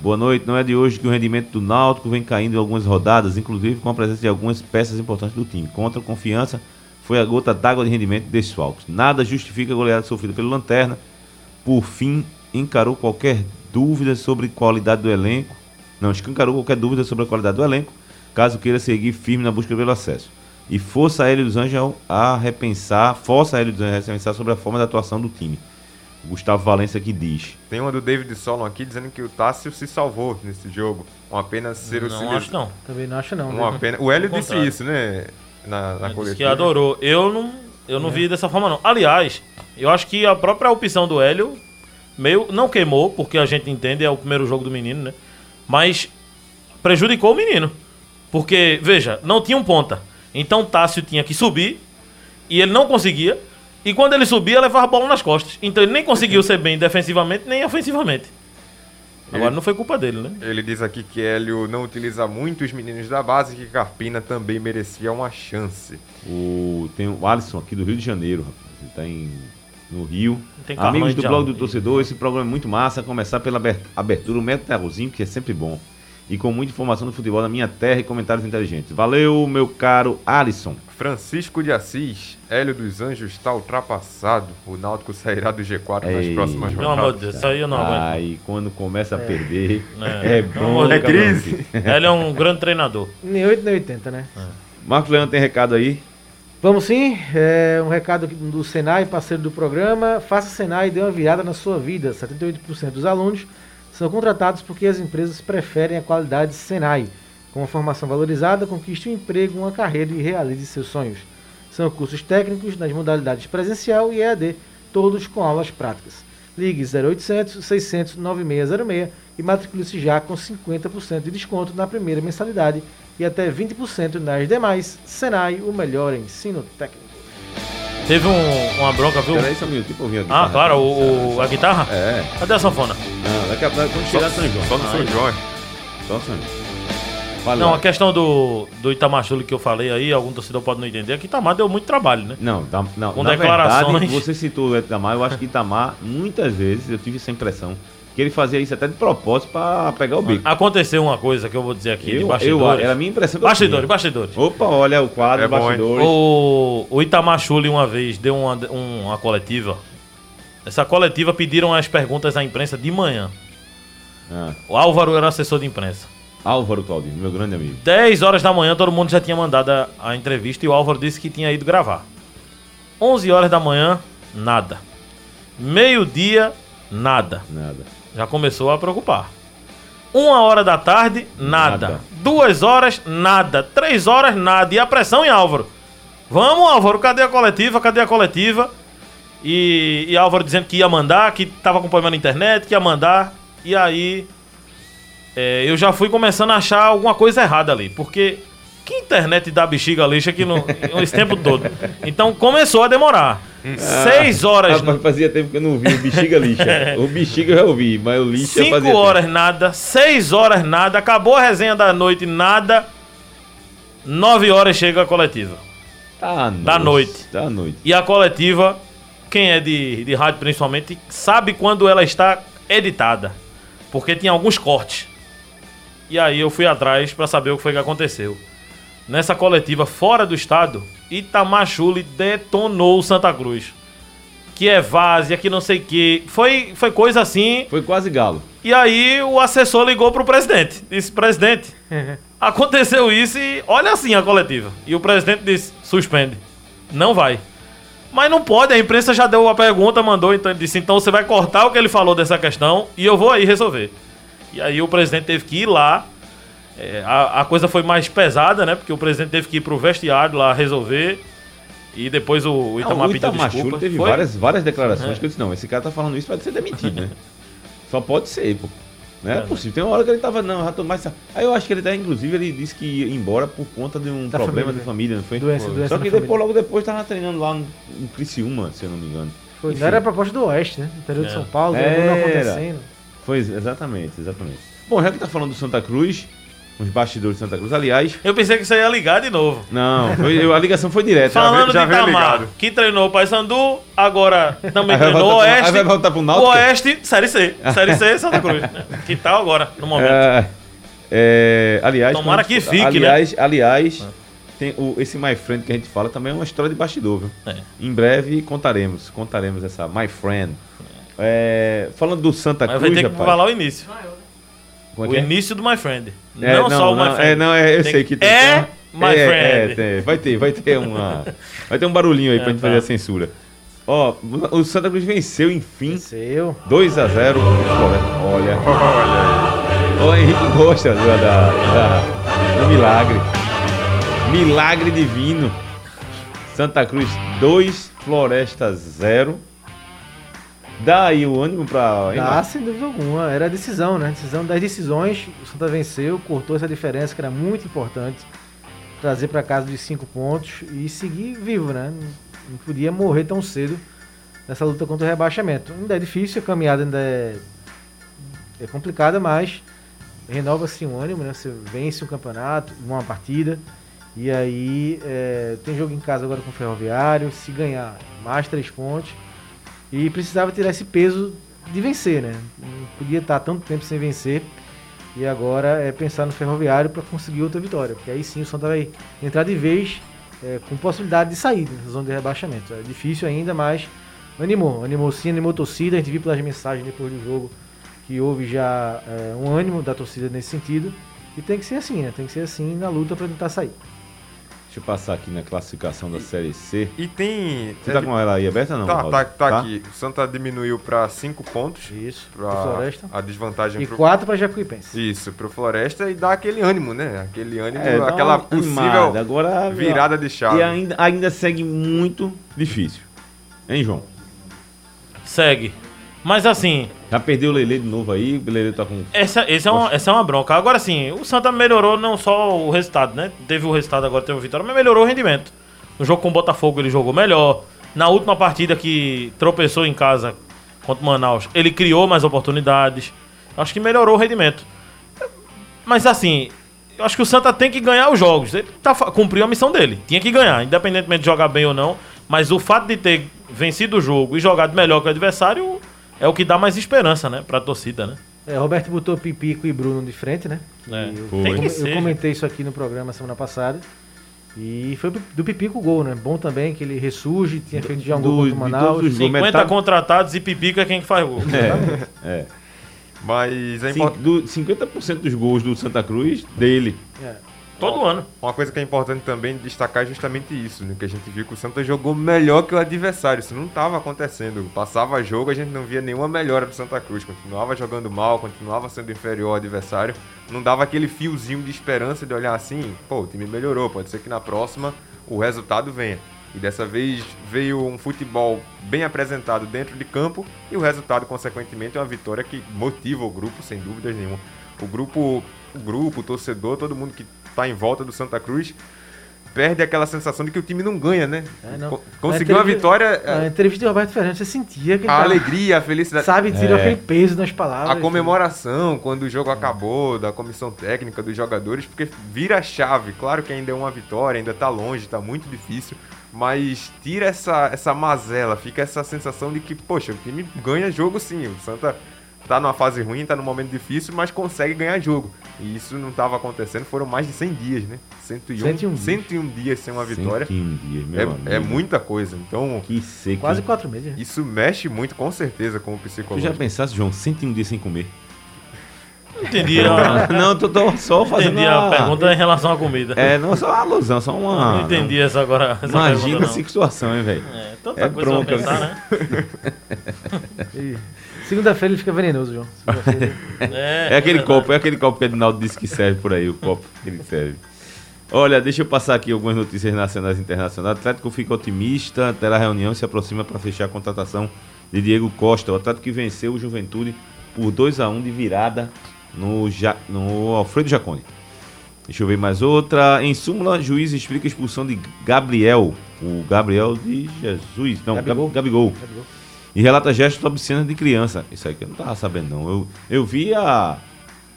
Boa noite. Não é de hoje que o rendimento do Náutico vem caindo em algumas rodadas, inclusive com a presença de algumas peças importantes do time. Contra a confiança, foi a gota d'água de rendimento de desfalques. Nada justifica a goleada sofrida pelo Lanterna. Por fim, encarou qualquer dúvida sobre qualidade do elenco, não escancarou qualquer dúvida sobre a qualidade do elenco, caso queira seguir firme na busca pelo acesso. E força a Hélio dos Anjos a repensar, força a Hélio dos Anjos a repensar sobre a forma da atuação do time. O Gustavo Valença que diz. Tem uma do David Solon aqui dizendo que o Tássio se salvou nesse jogo. Uma pena ser não o Não acho não. Também não acho não. Uma né? pena... O Hélio disse isso, né? Na, na coletiva. Disse que adorou. Eu não, eu não é. vi dessa forma não. Aliás, eu acho que a própria opção do Hélio meio. Não queimou, porque a gente entende, é o primeiro jogo do menino, né? Mas prejudicou o menino. Porque, veja, não tinha um ponta. Então Tássio tinha que subir e ele não conseguia. E quando ele subia, levava a bola nas costas. Então ele nem conseguiu ser bem defensivamente nem ofensivamente. Agora ele, não foi culpa dele, né? Ele diz aqui que Hélio não utiliza muito os meninos da base e que Carpina também merecia uma chance. O, tem o Alisson aqui do Rio de Janeiro, rapaz. Ele tá em no Rio. Amigos do blog do torcedor, esse programa é muito massa. Começar pela abertura, o método terrozinho, que é sempre bom. E com muita informação do futebol da minha terra e comentários inteligentes. Valeu, meu caro Alisson. Francisco de Assis, Hélio dos Anjos está ultrapassado. O Náutico sairá do G4 Ei, nas próximas rodadas. Pelo amor de Deus, isso aí eu não aguento. Aí quando começa a é. perder, é, é bom. É crise. Hélio é um grande treinador. Nem 8 nem 80, né? É. Marcos Leandro tem recado aí? Vamos sim, é um recado do Senai, parceiro do programa. Faça Senai e dê uma virada na sua vida. 78% dos alunos são contratados porque as empresas preferem a qualidade Senai. Com uma formação valorizada, conquiste um emprego, uma carreira e realize seus sonhos. São cursos técnicos nas modalidades presencial e EAD, todos com aulas práticas. Ligue 0800 600 9606 e matricule-se já com 50% de desconto na primeira mensalidade e até 20% nas demais. Senai, o melhor ensino técnico. Teve um, uma bronca, viu? Peraí só um minuto, tipo, a guitarra. Ah, claro, o, o, a guitarra? É. Cadê a sanfona? Não, daqui a pouco quando chegar São João. Só no São João. Só no São João. Não, a questão do, do Itamachule que eu falei aí, algum torcedor pode não entender, é que Itamar deu muito trabalho, né? Não, tá, não. Com na declarações. Verdade, você citou o Itamar, eu acho que Itamar, muitas vezes, eu tive essa impressão, que ele fazia isso até de propósito para pegar o bico. Aconteceu uma coisa que eu vou dizer aqui eu, de bastidores. Eu, era a minha impressão. Bastidores, bastidores. Opa, olha o quadro, é bastidores. Bom, o, o Itamar Chuli uma vez deu uma, uma coletiva. Essa coletiva pediram as perguntas à imprensa de manhã. Ah. O Álvaro era assessor de imprensa. Álvaro Claudino, meu grande amigo. 10 horas da manhã todo mundo já tinha mandado a, a entrevista e o Álvaro disse que tinha ido gravar. 11 horas da manhã, nada. Meio-dia, nada. Nada. Já começou a preocupar. Uma hora da tarde, nada. nada. Duas horas, nada. Três horas, nada. E a pressão em Álvaro. Vamos, Álvaro, cadê a coletiva? Cadê a coletiva? E, e Álvaro dizendo que ia mandar, que estava com problema na internet, que ia mandar. E aí é, eu já fui começando a achar alguma coisa errada ali, porque que internet dá bexiga lixa aqui no, esse tempo todo? Então começou a demorar. Ah, Seis horas. Rapaz, fazia tempo que eu não ouvi o bexiga lixa. o bexiga eu já ouvi, mas o lixa Cinco fazia horas tempo. nada, seis horas nada, acabou a resenha da noite nada. Nove horas chega a coletiva. Tá da noite. Da noite. E a coletiva, quem é de, de rádio principalmente, sabe quando ela está editada. Porque tinha alguns cortes. E aí eu fui atrás para saber o que foi que aconteceu. Nessa coletiva fora do estado, Itamachule detonou Santa Cruz. Que é várzea, que não sei o que. Foi, foi coisa assim. Foi quase galo. E aí o assessor ligou pro presidente. Disse, presidente, aconteceu isso e olha assim a coletiva. E o presidente disse, suspende. Não vai. Mas não pode, a imprensa já deu a pergunta, mandou, então ele disse, então você vai cortar o que ele falou dessa questão e eu vou aí resolver. E aí o presidente teve que ir lá. É, a, a, coisa foi mais pesada, né? Porque o presidente teve que ir pro vestiário lá resolver. E depois o, o Itamar, não, o Itamar pediu desculpa. teve várias, várias declarações é. que eu disse, não, esse cara tá falando isso, pode ser demitido, né? Só pode ser, pô. Não é, é possível. Tem uma hora que ele tava, não, já tô mais. Aí eu acho que ele até, inclusive, ele disse que ia embora por conta de um da problema família, de família, não foi? Doença, doença Só que depois, família. logo depois, tava treinando lá no, no Criciúma, se eu não me engano. Foi, não era a proposta do Oeste, né? Interior é. de São Paulo, era. não acontecendo. Foi, exatamente, exatamente. Bom, já que tá falando do Santa Cruz, os bastidores de Santa Cruz, aliás. Eu pensei que você ia ligar de novo. Não, foi, a ligação foi direta. Falando já, de Itamar, que treinou o Paysandu, agora também treinou o Oeste. Aí vai voltar pro Náutico? O Oeste, Série C. Série C Santa Cruz. que tal agora, no momento? É, é, aliás. Tomara que fique, aliás, né? Aliás, tem o, esse My Friend que a gente fala também é uma história de bastidor, viu? É. Em breve contaremos, contaremos essa My Friend. É, falando do Santa Mas Cruz, vai ter que falar o início. É o é? início do My Friend. É, não, não, só o My Friend. É, não, é, eu tem sei que tem. É My é, Friend. É, vai ter, vai ter uma. vai ter um barulhinho aí pra gente tá. fazer a censura. Ó, o Santa Cruz venceu, enfim. Venceu. 2 a 0 Olha. Olha. O Henrique gosta da, da, da, do milagre. Milagre divino. Santa Cruz 2, Floresta 0. Dá aí o ânimo pra. Dá, sem dúvida alguma. Era a decisão, né? Decisão das decisões. O Santa venceu, cortou essa diferença que era muito importante. Trazer para casa de cinco pontos e seguir vivo, né? Não podia morrer tão cedo nessa luta contra o rebaixamento. Ainda é difícil, a caminhada ainda é, é complicada, mas renova-se um ânimo, né? Você vence um campeonato, uma partida. E aí é, tem jogo em casa agora com o Ferroviário. Se ganhar mais três pontos e precisava tirar esse peso de vencer, né? Não podia estar tanto tempo sem vencer. E agora é pensar no Ferroviário para conseguir outra vitória. Porque aí sim o Santa vai entrar de vez é, com possibilidade de sair dessa zona de rebaixamento. É difícil ainda, mas animou. Animou sim, animou torcida. A gente viu pelas mensagens depois do jogo que houve já é, um ânimo da torcida nesse sentido. E tem que ser assim, né? Tem que ser assim na luta para tentar sair. Deixa eu passar aqui na classificação da Série C. E tem. Você tá com ela aí aberta não? Tá, tá, tá, tá, aqui. O Santa diminuiu para 5 pontos. Isso. Pra Floresta. A desvantagem E 4 para Jacuipense. Isso, pro Floresta e dá aquele ânimo, né? Aquele ânimo, é, aquela possível Agora, virada de chave. E ainda, ainda segue muito difícil. Hein, João? Segue. Mas assim, Já perdeu o Lele de novo aí, o Lele tá com. Essa, essa, é uma, essa é uma bronca. Agora sim, o Santa melhorou não só o resultado, né? Teve o resultado, agora teve a vitória, mas melhorou o rendimento. No jogo com o Botafogo ele jogou melhor. Na última partida que tropeçou em casa contra o Manaus, ele criou mais oportunidades. Acho que melhorou o rendimento. Mas assim, eu acho que o Santa tem que ganhar os jogos. Ele tá, cumpriu a missão dele. Tinha que ganhar, independentemente de jogar bem ou não. Mas o fato de ter vencido o jogo e jogado melhor que o adversário é o que dá mais esperança, né? Pra torcida, né? É, Roberto botou Pipico e Bruno de frente, né? É, eu, tem que eu, ser. eu comentei isso aqui no programa semana passada. E foi do Pipico o gol, né? Bom também que ele ressurge, tinha feito já um gol contra o Manaus. 50 contratados e Pipico é quem que faz gol. É, é. Mas é importante. 50% dos gols do Santa Cruz, dele. É. Todo ano. Uma coisa que é importante também destacar é justamente isso, né? Que a gente viu que o Santa jogou melhor que o adversário. Isso não estava acontecendo. Passava jogo, a gente não via nenhuma melhora do Santa Cruz. Continuava jogando mal, continuava sendo inferior ao adversário. Não dava aquele fiozinho de esperança de olhar assim, pô, o time melhorou, pode ser que na próxima o resultado venha. E dessa vez veio um futebol bem apresentado dentro de campo e o resultado, consequentemente, é uma vitória que motiva o grupo, sem dúvidas nenhuma. O grupo, o grupo, o torcedor, todo mundo que está em volta do Santa Cruz perde aquela sensação de que o time não ganha, né? É, não. Conseguiu uma vitória. A entrevista de Roberto Fernandes, você sentia que a alegria, a felicidade. Sabe, tira é. aquele peso nas palavras. A comemoração quando o jogo acabou, da comissão técnica, dos jogadores, porque vira a chave. Claro que ainda é uma vitória, ainda está longe, está muito difícil mas tira essa, essa mazela, fica essa sensação de que, poxa, o time ganha jogo sim. O Santa tá numa fase ruim, tá num momento difícil, mas consegue ganhar jogo. E isso não estava acontecendo, foram mais de 100 dias, né? 101, 101, 101 dias sem uma vitória. 101 dias, meu é, amigo. é muita coisa. Então, que seco. Quase quatro meses. Né? Isso mexe muito, com certeza, com o psicológico. Tu já pensasse, João, 101 dias sem comer? Entendi. não, tô, tô só fazendo entendi uma... a pergunta em relação à comida. É, não só uma alusão, só uma. Não entendi essa agora. Essa Imagina essa situação, hein, velho. É, tanta é coisa bronca, pra pensar, né? Segunda-feira ele fica venenoso, João. É, é aquele é copo, é aquele copo que o Edinaldo disse que serve por aí, o copo que ele serve. Olha, deixa eu passar aqui algumas notícias nacionais e internacionais. O Atlético fica otimista, terá reunião e se aproxima para fechar a contratação de Diego Costa. O Atlético que venceu o Juventude por 2 a 1 de virada no, ja, no Alfredo Jaconi. Deixa eu ver mais outra. Em súmula, juiz explica a expulsão de Gabriel. O Gabriel de Jesus. Não, Gabigol. Gabigol. Gabigol. E relata gestos obscenos de criança. Isso aí que eu não tava sabendo, não. Eu, eu vi a,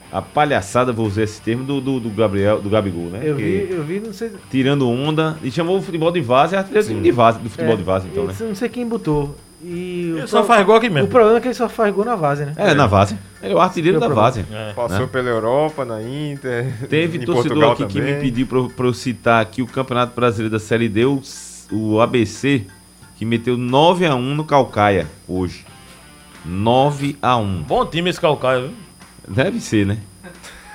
a palhaçada, vou usar esse termo, do, do, do Gabriel, do Gabigol, né? Eu vi, eu vi, não sei. Tirando onda. E chamou o futebol de vaza, é artilheiro de vaza, do futebol é, de vaza, então, né? Não sei quem botou. E ele só faz gol aqui mesmo. O problema é que ele só faz gol na base, né? É, na base. Ele é o artilheiro da base. É. Passou né? pela Europa, na Inter. Teve torcedor Portugal aqui também. que me pediu para eu citar aqui o Campeonato Brasileiro da Série D, o, o ABC, que meteu 9x1 no Calcaia hoje. 9x1. Bom time esse Calcaia, viu? Deve ser, né?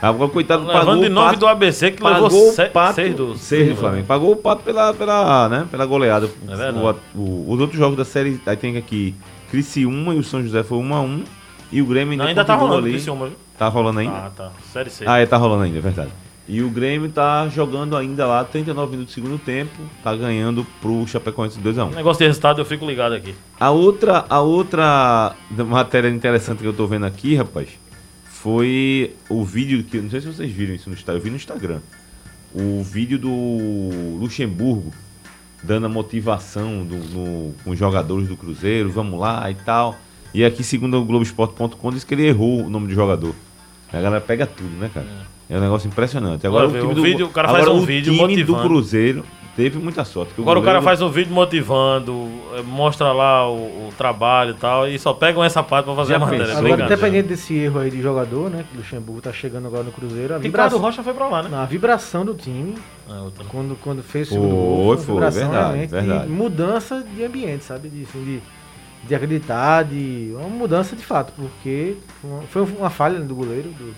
Agora, coitado, Levando pagou de 9 pato, do ABC que levou 6 do, do Flamengo. Pagou o pato pela, pela, né, pela goleada. É o, o, os outros jogos da série, aí tem aqui Criciúma e o São José foi 1 a 1 e o Grêmio ainda, Não, ainda tá rolando ali. Criciúma, viu? Tá rolando ainda? Ah, tá. Série C. Ah, é, tá rolando ainda, é verdade. E o Grêmio tá jogando ainda lá 39 minutos do segundo tempo, tá ganhando pro Chapecoense 2 a 1. Negócio de resultado, eu fico ligado aqui. A outra, a outra matéria interessante que eu tô vendo aqui, rapaz, foi o vídeo que. Não sei se vocês viram isso no Instagram. Eu vi no Instagram. O vídeo do Luxemburgo dando a motivação do, no, com os jogadores do Cruzeiro, vamos lá e tal. E aqui, segundo o Globoesporte.com, diz que ele errou o nome do jogador. A galera pega tudo, né, cara? É, é um negócio impressionante. Agora, o, time o, do, vídeo, o cara faz um vídeo time motivando. do Cruzeiro teve muita sorte. Agora o, o cara faz um vídeo motivando, é, mostra lá o, o, trabalho e tal, e só pegam essa parte pra fazer Já a matéria. Agora, independente desse erro aí de jogador, né? Que o Luxemburgo tá chegando agora no Cruzeiro. A vibração, Rocha foi pra lá, né? a vibração do time, ah, quando, quando fez o segundo gol, foi, foi verdade, verdade. mudança de ambiente, sabe? De, assim, de, de acreditar, de uma mudança de fato, porque foi uma falha do goleiro, do,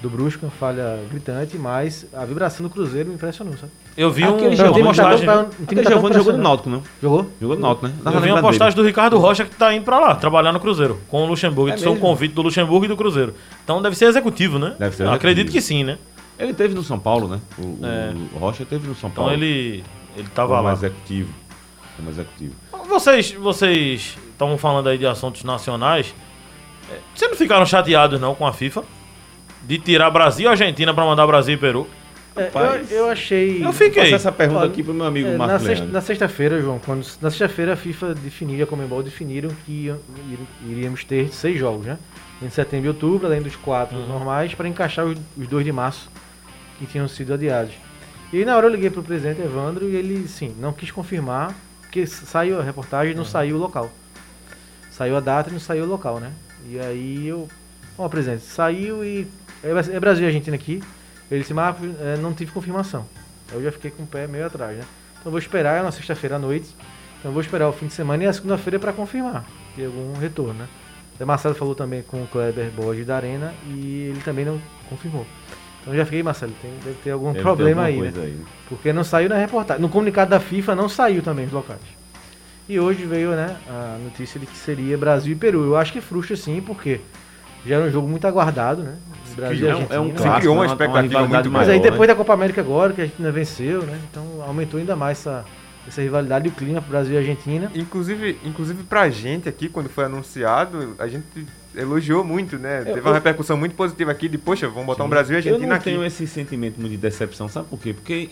do Brusco, uma falha gritante, mas a vibração do Cruzeiro me impressionou, sabe? Eu vi um, uma postagem. Tá, Giovanni jogou no Náutico, não? Jogou? Jogou no Náutico, né? eu vi uma postagem dele. do Ricardo Rocha que tá indo pra lá, trabalhar no Cruzeiro, com o Luxemburgo. É Isso é um convite do Luxemburgo e do Cruzeiro. Então deve ser executivo, né? Deve ser executivo. Acredito que sim, né? Ele teve no São Paulo, né? O, é. o Rocha teve no São então Paulo. Então ele, ele tava como lá. executivo. Como executivo. Vocês, vocês estavam falando aí de assuntos nacionais. Vocês não ficaram chateados não com a FIFA? De tirar Brasil e Argentina para mandar Brasil e Peru? É, eu, eu, achei. Eu fiquei. Vou essa pergunta Olha, aqui pro meu amigo é, Marcos Na sexta-feira, João, quando, na sexta-feira a FIFA definiu, a Comembol definiram que iríamos ter seis jogos, né? Em setembro e outubro, além dos quatro uhum. normais, para encaixar os, os dois de março que tinham sido adiados. E na hora eu liguei pro presidente Evandro e ele, sim, não quis confirmar, porque saiu a reportagem e não uhum. saiu o local. Saiu a data e não saiu o local, né? E aí eu. Ó, presidente, saiu e. É, é Brasil e Argentina aqui. Ele disse, mas é, não tive confirmação. Eu já fiquei com o pé meio atrás, né? Então vou esperar, é na sexta-feira à noite. Então vou esperar o fim de semana e a segunda-feira para confirmar. Ter algum retorno, né? O Marcelo falou também com o Kleber Borges da Arena e ele também não confirmou. Então já fiquei, Marcelo, tem, deve ter algum deve problema ter aí, né? aí, Porque não saiu na reportagem. No comunicado da FIFA não saiu também os locais. E hoje veio, né, a notícia de que seria Brasil e Peru. Eu acho que frustra sim, porque já era um jogo muito aguardado, né? Brasil é, um, é um clássico, criou uma expectativa uma muito maior. Mas aí depois né? da Copa América agora, que a Argentina venceu, né? Então aumentou ainda mais essa, essa rivalidade e o clima pro Brasil e Argentina. Inclusive, inclusive pra gente aqui, quando foi anunciado, a gente elogiou muito, né? Eu, Teve uma repercussão muito positiva aqui de, poxa, vamos botar sim. um Brasil e Argentina aqui. Eu não aqui. tenho esse sentimento muito de decepção, sabe por quê? Porque,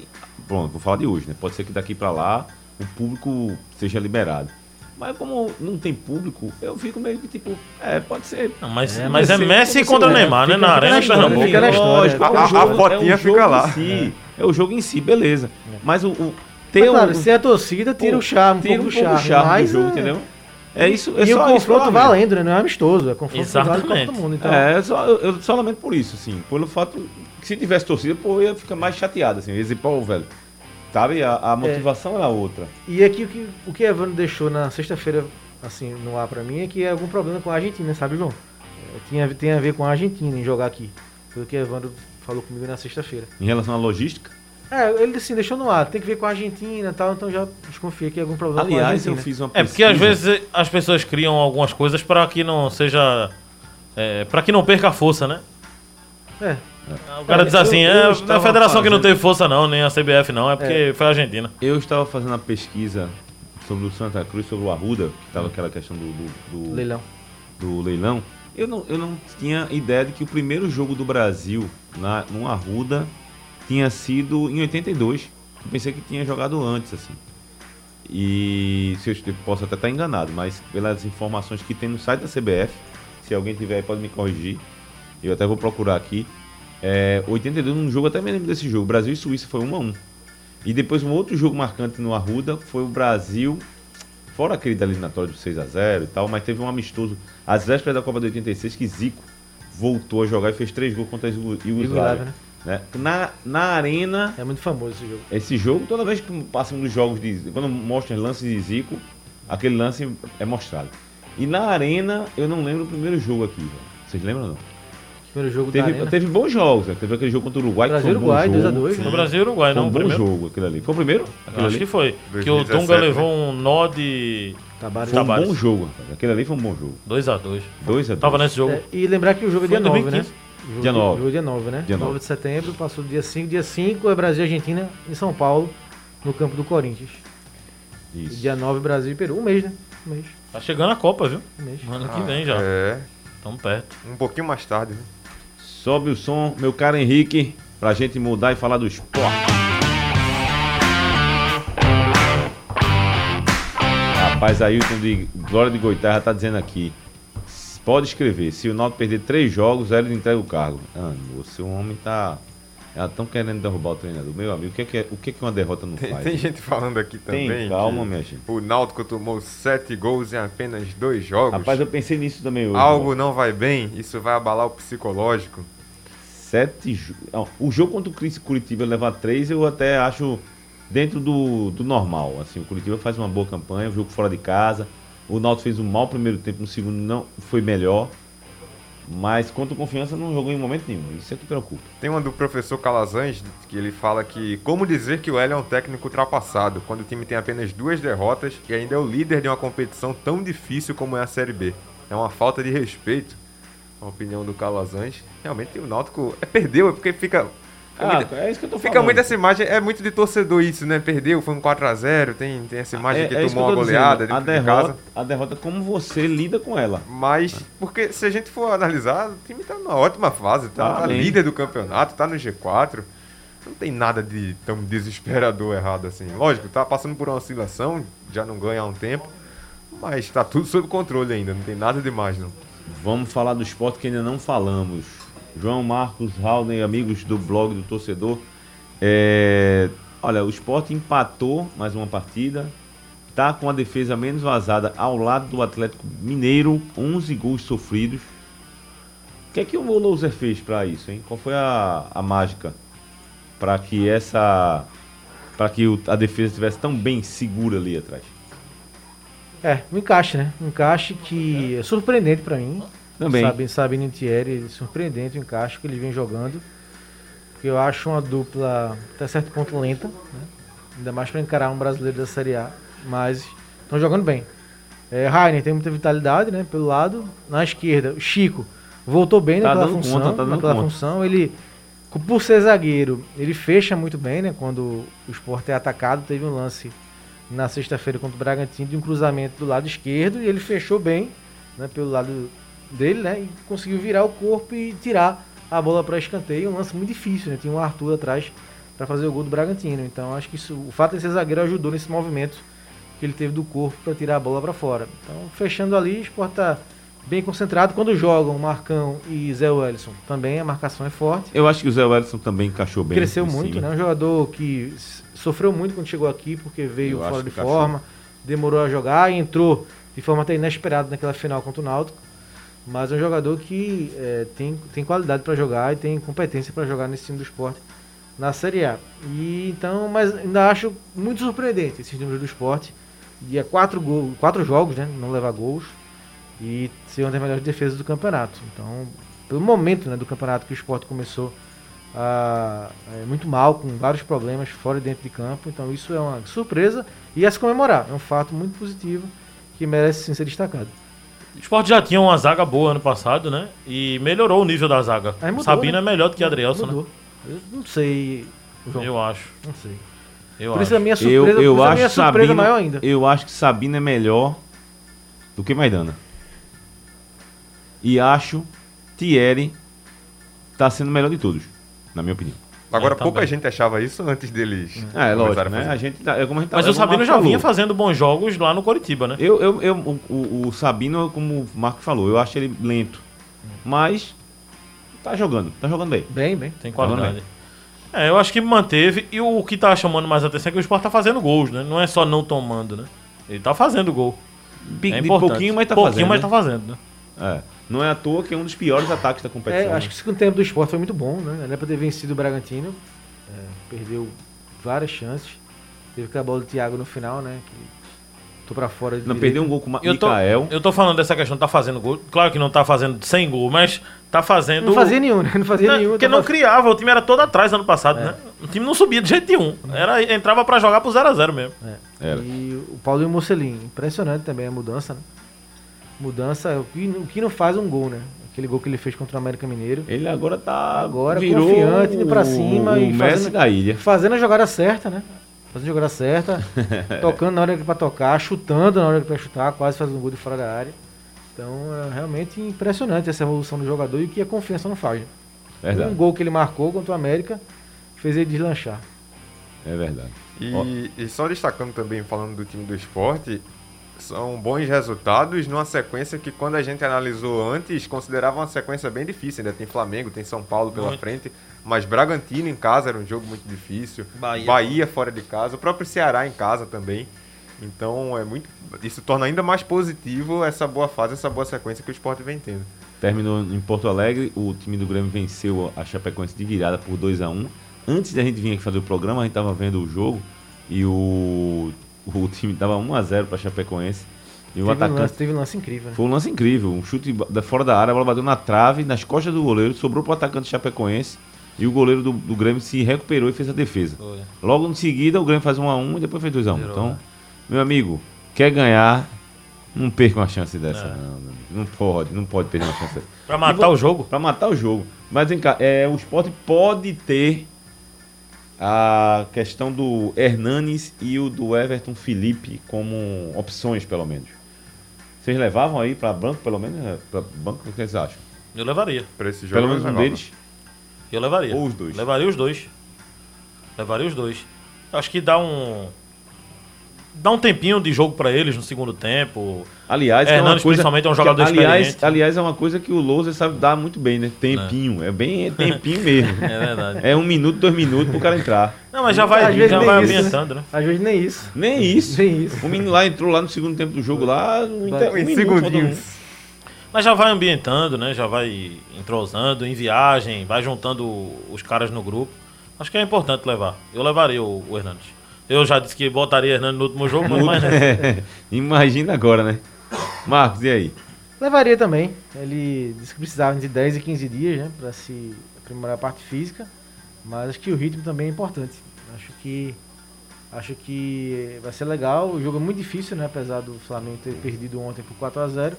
pronto, vou falar de hoje, né? Pode ser que daqui para lá o público seja liberado. Mas como não tem público, eu fico meio que tipo, é, pode ser. Não, mas, é, mas é Messi contra Neymar, né? Na Arena de Pernambuco. Fica na história. A, a, a botinha é fica lá. Si, é. é. o jogo em si, beleza. É. Mas o, o ter mas, claro, se é torcida, tira o charme, tira um pouco, um pouco charme, charme mas, do jogo, é... entendeu? É isso. É e só o confronto valendo, né? Não é amistoso, é confronto Exatamente. válido todo mundo. Então... É, só, eu, eu só lamento por isso, assim. Pelo fato que se tivesse torcida, pô, eu ia ficar mais chateado, assim. Eu ia dizer, pô, velho, sabe? A, a motivação é. era outra. E aqui o que, o que Evandro deixou na sexta-feira assim, no ar pra mim é que é algum problema com a Argentina, sabe, João? É, tinha, tem a ver com a Argentina em jogar aqui. Foi o que Evandro falou comigo na sexta-feira. Em relação à logística? É, ele assim, deixou no ar, tem que ver com a Argentina e tal, então já desconfia que é algum problema Aliás, com a Argentina. eu fiz uma pesquisa. É, porque às vezes as pessoas criam algumas coisas para que não seja. É, para que não perca a força, né? É. O cara diz assim, eu, eu é a federação fazendo... que não teve força não, nem a CBF não, é porque é. foi a Argentina. Eu estava fazendo a pesquisa sobre o Santa Cruz, sobre o Arruda, que estava aquela questão do, do, do, leilão. Do leilão. Eu não, eu não tinha ideia de que o primeiro jogo do Brasil na, no Arruda tinha sido em 82. Eu pensei que tinha jogado antes, assim. E se eu, posso até estar enganado, mas pelas informações que tem no site da CBF, se alguém tiver aí pode me corrigir. Eu até vou procurar aqui. É, 82 um jogo, até me lembro desse jogo. Brasil e Suíça foi 1 a 1 e depois um outro jogo marcante no Arruda foi o Brasil, fora aquele da eliminatória do 6 a 0 e tal, mas teve um amistoso às vésperas da Copa de 86 que Zico voltou a jogar e fez três gols contra a Yugoslávia. Né? né? Na, na arena. É muito famoso esse jogo. Esse jogo, toda vez que passam dos jogos de. Quando mostram lances de Zico, aquele lance é mostrado. E na arena, eu não lembro o primeiro jogo aqui. Vocês lembram ou não? Primeiro jogo teve, da teve bons jogos. Né? Teve aquele jogo contra o Uruguai. Brasil que foi um Uruguai, 2x2. No Brasil Uruguai, não. Foi um bom jogo aquele ali. Foi o primeiro? Acho ali? que foi. 2017, que o Dunga né? levou um nó de. Tabares. Foi um bom jogo. Aquele ali foi um bom jogo. 2x2. 2x2. Tava nesse jogo. É, e lembrar que o jogo é dia 9, né? Jogo dia 9. Jogo dia 9, né? Dia 9. 9 de setembro, passou dia 5. Dia 5 é Brasil e Argentina em São Paulo, no campo do Corinthians. Isso. Dia 9, Brasil e Peru. Um mês, né? Um mês. Tá chegando a Copa, viu? Um mês. Ano que vem já. É. Tamo perto. Um pouquinho mais tarde, né? Sobe o som, meu caro Henrique, pra gente mudar e falar do esporte. Rapaz, Ailton de Glória de Goitarra tá dizendo aqui. Pode escrever, se o Náutico perder três jogos, ele entrega o cargo. Ah, o homem tá. Estão querendo derrubar o treinador. Meu amigo, o que é, que, é, o que, é que uma derrota não tem, faz? Tem gente falando aqui também. Tem, calma, minha gente. O Náutico tomou sete gols em apenas dois jogos. Rapaz, eu pensei nisso também hoje. Algo mano. não vai bem, isso vai abalar o psicológico sete. O jogo contra o Curitiba levar três, eu até acho dentro do, do normal. Assim, o Curitiba faz uma boa campanha, o jogo fora de casa. O Náutico fez um mau primeiro tempo, no segundo não foi melhor. Mas contra o Confiança não jogou em momento nenhum. Isso é que preocupa. Tem uma do professor Calazans que ele fala que como dizer que o Hélio é um técnico ultrapassado quando o time tem apenas duas derrotas e ainda é o líder de uma competição tão difícil como é a Série B. É uma falta de respeito a opinião do Calazans. Realmente o Náutico é, perdeu, é porque fica Ah, é isso que eu tô falando. Fica muito essa imagem, é muito de torcedor isso, né? Perdeu, foi um 4x0, tem, tem essa imagem é, que é tomou uma goleada a derrota, a derrota, como você lida com ela. Mas, porque se a gente for analisar, o time tá numa ótima fase, tá, tá líder do campeonato, tá no G4. Não tem nada de tão desesperador errado assim. Lógico, tá passando por uma oscilação, já não ganha há um tempo, mas tá tudo sob controle ainda, não tem nada demais não. Vamos falar do esporte que ainda não falamos. João Marcos Halden, amigos do blog do torcedor. É, olha, o esporte empatou mais uma partida. Tá com a defesa menos vazada ao lado do Atlético Mineiro, 11 gols sofridos. O que é que o Louser fez para isso, hein? Qual foi a, a mágica para que essa para que a defesa estivesse tão bem segura ali atrás? É, um encaixe, né? Um encaixe que é surpreendente para mim. Também. Sabe, Sabino Thierry, surpreendente o encaixe que ele vem jogando. Que eu acho uma dupla até certo ponto lenta, né? ainda mais para encarar um brasileiro da Série A. Mas estão jogando bem. É, Rainer tem muita vitalidade, né? Pelo lado. Na esquerda, o Chico voltou bem tá naquela função. Conta, tá naquela conta. função. Ele, por ser zagueiro, ele fecha muito bem, né? Quando o esporte é atacado, teve um lance na sexta-feira contra o Bragantino de um cruzamento do lado esquerdo e ele fechou bem, né? Pelo lado dele, né? E conseguiu virar o corpo e tirar a bola para escanteio. Um lance muito difícil, né? Tinha um Arthur atrás para fazer o gol do Bragantino. Então acho que isso, o fato de ser zagueiro ajudou nesse movimento que ele teve do corpo para tirar a bola para fora. Então, fechando ali, o Sport tá bem concentrado. Quando jogam Marcão e Zé Wellison, também a marcação é forte. Eu acho que o Zé Wellison também encaixou bem. Cresceu muito, cima. né? Um jogador que sofreu muito quando chegou aqui, porque veio Eu fora de forma, demorou a jogar e entrou de forma até inesperada naquela final contra o Náutico. Mas é um jogador que é, tem, tem qualidade para jogar e tem competência para jogar nesse time do esporte na Série A. E então, mas ainda acho muito surpreendente esses números do esporte. De quatro, gol, quatro jogos, né? Não levar gols. E ser uma das melhores defesas do campeonato. Então, pelo momento né, do campeonato que o esporte começou a, é, muito mal, com vários problemas fora e dentro de campo. Então, isso é uma surpresa e a se comemorar. É um fato muito positivo que merece sim ser destacado. O esporte já tinha uma zaga boa ano passado, né? E melhorou o nível da zaga. Mudou, Sabino né? é melhor do que Adrielson, mudou. né? Eu não sei. João. Eu acho. Não sei. Eu por acho. isso a minha surpresa, eu, eu acho minha surpresa Sabino, maior ainda. Eu acho que Sabino é melhor do que Maidana. E acho Thierry tá sendo o melhor de todos, na minha opinião. Agora, é, pouca gente achava isso antes deles. É, é lógico, né? A gente, tá, é como a gente tá, Mas o Sabino já falou. vinha fazendo bons jogos lá no Coritiba, né? Eu, eu, eu o, o, Sabino, como o Marco falou, eu acho ele lento. Mas tá jogando, tá jogando bem. Bem, bem. Tem qualidade. Tá é, eu acho que manteve. E o que tá chamando mais atenção é que o Sport tá fazendo gols, né? Não é só não tomando, né? Ele tá fazendo gol. De, é de pouquinho, mas tá pouquinho, fazendo. Pouquinho, mas né? tá fazendo, né? É. Não é à toa que é um dos piores ataques da competição. É, acho né? que o segundo tempo do esporte foi muito bom, né? Ele é para ter vencido o Bragantino. É, perdeu várias chances. Teve que a bola do Thiago no final, né? Que tô para fora de Não, perdeu um gol com o eu tô. Eu tô falando dessa questão, tá fazendo gol. Claro que não tá fazendo sem gol, mas tá fazendo. Não fazia nenhum, né? Não fazia não, nenhum. Porque não criava, o time era todo atrás ano passado, é. né? O time não subia de jeito nenhum. Era, entrava para jogar pro 0x0 mesmo. É. E o Paulinho Mocelin, impressionante também a mudança, né? Mudança, o que, o que não faz um gol, né? Aquele gol que ele fez contra o América Mineiro. Ele agora tá. Agora confiante, indo pra cima o e fazendo, da ilha. fazendo a jogada certa, né? Fazendo a jogada certa, tocando na hora que é pra tocar, chutando na hora que é pra chutar, quase fazendo um gol de fora da área. Então é realmente impressionante essa evolução do jogador e o que a confiança não faz. Verdade. Um gol que ele marcou contra o América fez ele deslanchar. É verdade. E, e só destacando também, falando do time do esporte, são bons resultados numa sequência que quando a gente analisou antes, considerava uma sequência bem difícil. Ainda tem Flamengo, tem São Paulo pela muito. frente, mas Bragantino em casa era um jogo muito difícil. Bahia. Bahia fora de casa, o próprio Ceará em casa também. Então é muito. Isso torna ainda mais positivo essa boa fase, essa boa sequência que o esporte vem tendo. Terminou em Porto Alegre, o time do Grêmio venceu a Chapecoense de virada por 2 a 1 Antes da gente vir aqui fazer o programa, a gente estava vendo o jogo e o o time dava 1 a 0 para Chapecoense. E o teve atacante. Um lance, teve um lance incrível. Né? Foi um lance incrível. Um chute da fora da área, a bola bateu na trave, nas costas do goleiro, sobrou para o atacante Chapecoense. E o goleiro do, do, Grêmio se recuperou e fez a defesa. Foi. Logo em seguida, o Grêmio faz 1 a 1 e depois fez 2 a 1 Então, né? meu amigo, quer ganhar, não perca uma chance dessa. É. Não, não pode, não pode perder uma chance dessa. Para matar o jogo? Para matar o jogo. Mas vem cá, é, o esporte pode ter a questão do Hernanes e o do Everton Felipe como opções, pelo menos. Vocês levavam aí para banco, pelo menos? É, para banco, o que vocês acham? Eu levaria. Para esse jogo, pelo menos um deles? Eu levaria. Ou os dois? Levaria os dois. Levaria os dois. Acho que dá um dá um tempinho de jogo para eles no segundo tempo. Aliás, é, é uma coisa, principalmente é um jogador que, aliás, experiente. Aliás, é uma coisa que o Lousa sabe dar muito bem, né? Tempinho. É, é bem é tempinho mesmo. é verdade. É um minuto, dois minutos pro cara entrar. Não, mas já vai, já vai ambientando, né? Às vezes nem isso. Nem isso. Nem isso. O menino lá entrou lá no segundo tempo do jogo lá, no inter... um minuto, Mas já vai ambientando, né? Já vai entrosando em viagem, vai juntando os caras no grupo. Acho que é importante levar. Eu levaria o, o Hernandes. Eu já disse que botaria Hernando no último jogo, mas mais é, Imagina agora, né? Marcos, e aí? Levaria também. Ele disse que precisava de 10 e 15 dias, né? Pra se aprimorar a parte física. Mas acho que o ritmo também é importante. Acho que acho que vai ser legal. O jogo é muito difícil, né? Apesar do Flamengo ter perdido ontem por 4 a 0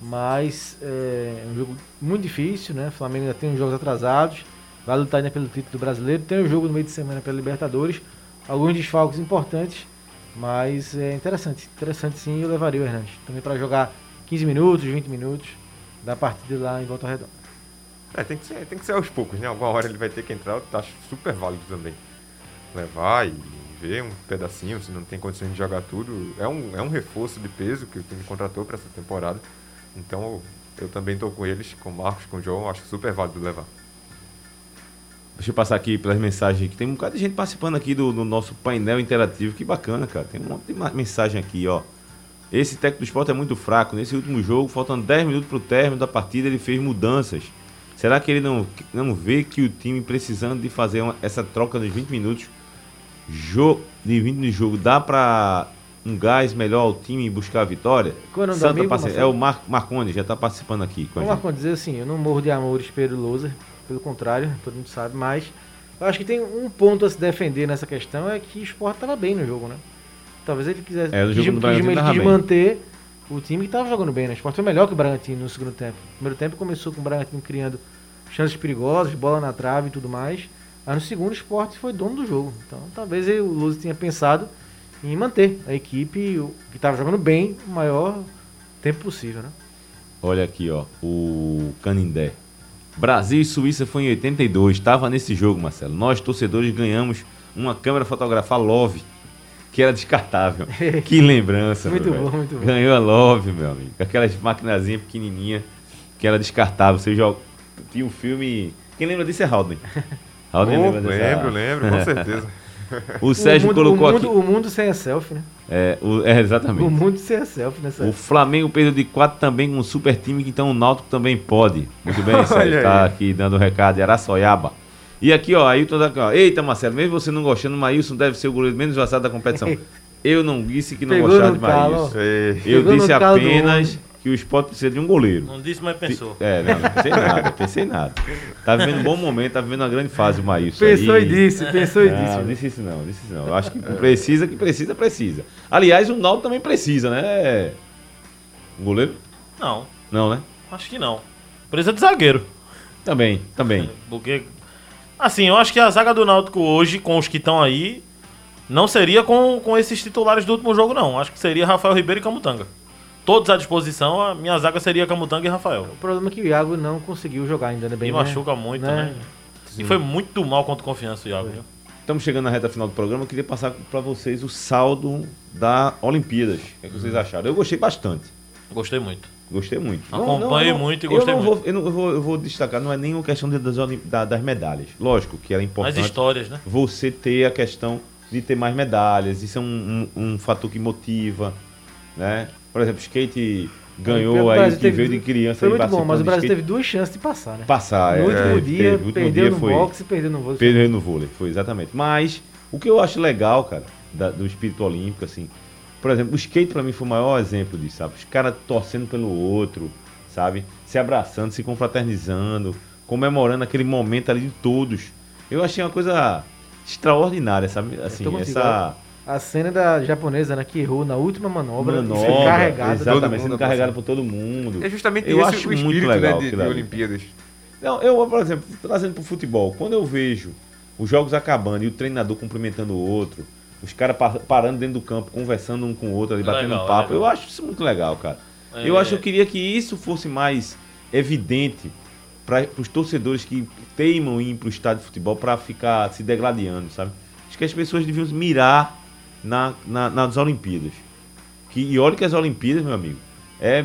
Mas é, é um jogo muito difícil, né? O Flamengo ainda tem uns jogos atrasados. Vai lutar ainda pelo título brasileiro. Tem o jogo no meio de semana pela Libertadores alguns desfalques importantes, mas é interessante. Interessante sim, eu levaria o Hernandes. Também para jogar 15 minutos, 20 minutos da partida lá em Volta Redonda. É, tem que, ser, tem que ser aos poucos, né? Alguma hora ele vai ter que entrar, eu acho super válido também. Levar e ver um pedacinho, se não tem condições de jogar tudo. É um, é um reforço de peso que o time contratou para essa temporada. Então eu também estou com eles, com o Marcos, com o João, acho super válido levar. Deixa eu passar aqui pelas mensagens que tem um bocado de gente participando aqui do, do, nosso painel interativo. Que bacana, cara. Tem um monte de mensagem aqui, ó. Esse técnico do esporte é muito fraco. Nesse último jogo, faltando 10 minutos para o término da partida, ele fez mudanças. Será que ele não, não vê que o time precisando de fazer uma, essa troca nos 20 minutos jo, de 20 de jogo dá para um gás melhor ao time buscar a vitória? Qual é o Santa amigo, É o Mar Marconi, já está participando aqui. Com o Marconi dizer assim: eu não morro de amores pelo Loser pelo contrário, todo mundo sabe, mas eu acho que tem um ponto a se defender nessa questão, é que o esporte estava bem no jogo, né? Talvez ele quisesse é, quis, quis, ele quis manter o time que estava jogando bem, né? O esporte foi melhor que o Bragantino no segundo tempo. No primeiro tempo começou com o Bragantino criando chances perigosas, bola na trave e tudo mais. Aí no segundo o esporte foi dono do jogo. Então talvez o Luz tenha pensado em manter a equipe que estava jogando bem o maior tempo possível, né? Olha aqui, ó, o Canindé. Brasil e Suíça foi em 82. Estava nesse jogo, Marcelo. Nós, torcedores, ganhamos uma câmera fotográfica Love, que era descartável. que lembrança, Muito bom, velho. muito bom. Ganhou a Love, meu amigo. Aquelas maquinazinhas pequenininhas que era descartável. Você joga... Tinha um filme... Quem lembra disso é Haldane. Haldane oh, lembra Lembro, lembro, com certeza. O Sérgio o mundo, colocou o mundo, aqui. O mundo sem a selfie, né? É, o, é, exatamente. O mundo sem a selfie nessa O Flamengo perdeu de 4 também com um super time, então o Náutico também pode. Muito bem, Sérgio. tá aqui dando o um recado de Araçoiaba. E aqui, ó, Ailton da ó, Eita, Marcelo, mesmo você não gostando, Maílson deve ser o goleiro menos vazado da competição. Eu não disse que não Pegou gostava de Maílson. Eu Pegou disse apenas que o esporte precisa de um goleiro. Não disse, mas pensou. É, não, não pensei nada, pensei nada. Tá vivendo um bom momento, tá vivendo uma grande fase o Maílson. Pensou aí. e disse, pensou e disse. Não, disse isso não, disse isso não. Eu acho que precisa, que precisa, precisa. Aliás, o Naldo também precisa, né? Um goleiro? Não. Não, né? Acho que não. Precisa de zagueiro. Também, também. Porque, assim, eu acho que a zaga do Náutico hoje, com os que estão aí, não seria com, com esses titulares do último jogo, não. Acho que seria Rafael Ribeiro e Camutanga todos à disposição, a minha zaga seria Camutanga e Rafael. O problema é que o Iago não conseguiu jogar ainda, né? Bem, e né? machuca muito, né? né? E foi muito mal contra confiança o Iago. Foi. Estamos chegando na reta final do programa. Eu queria passar para vocês o saldo da Olimpíadas. O que, é que vocês acharam? Eu gostei bastante. Gostei muito. Gostei muito. Acompanhei muito e gostei eu muito. Vou, eu, não, eu, vou, eu vou destacar, não é nem uma questão de, das, das medalhas. Lógico que era importante. As histórias, né? Você ter a questão de ter mais medalhas. Isso é um, um, um fator que motiva. Né? Por exemplo, skate ganhou aí, que veio de criança. Foi muito bom, mas o Brasil skate. teve duas chances de passar, né? Passar, no é. último dia, teve, perdeu dia no foi, boxe perdeu no vôlei. Perdeu no vôlei, foi exatamente. Mas o que eu acho legal, cara, da, do espírito olímpico, assim, por exemplo, o skate para mim foi o maior exemplo disso, sabe? Os caras torcendo pelo outro, sabe? Se abraçando, se confraternizando, comemorando aquele momento ali de todos. Eu achei uma coisa extraordinária, sabe? Assim, essa a cena da japonesa, né, que errou na última manobra, manobra sendo carregada. Exatamente, sendo carregada por todo mundo. É justamente eu esse acho o espírito muito legal, né, de, de Olimpíadas. Não, eu, por exemplo, trazendo para o futebol, quando eu vejo os jogos acabando e o treinador cumprimentando o outro, os caras parando dentro do campo, conversando um com o outro ali, batendo legal, papo. Legal. Eu acho isso muito legal, cara. É... Eu acho que eu queria que isso fosse mais evidente para os torcedores que teimam em ir para o estádio de futebol para ficar se degladiando, sabe? Acho que as pessoas deviam mirar na, na, nas Olimpíadas. Que, e olha que as Olimpíadas, meu amigo, é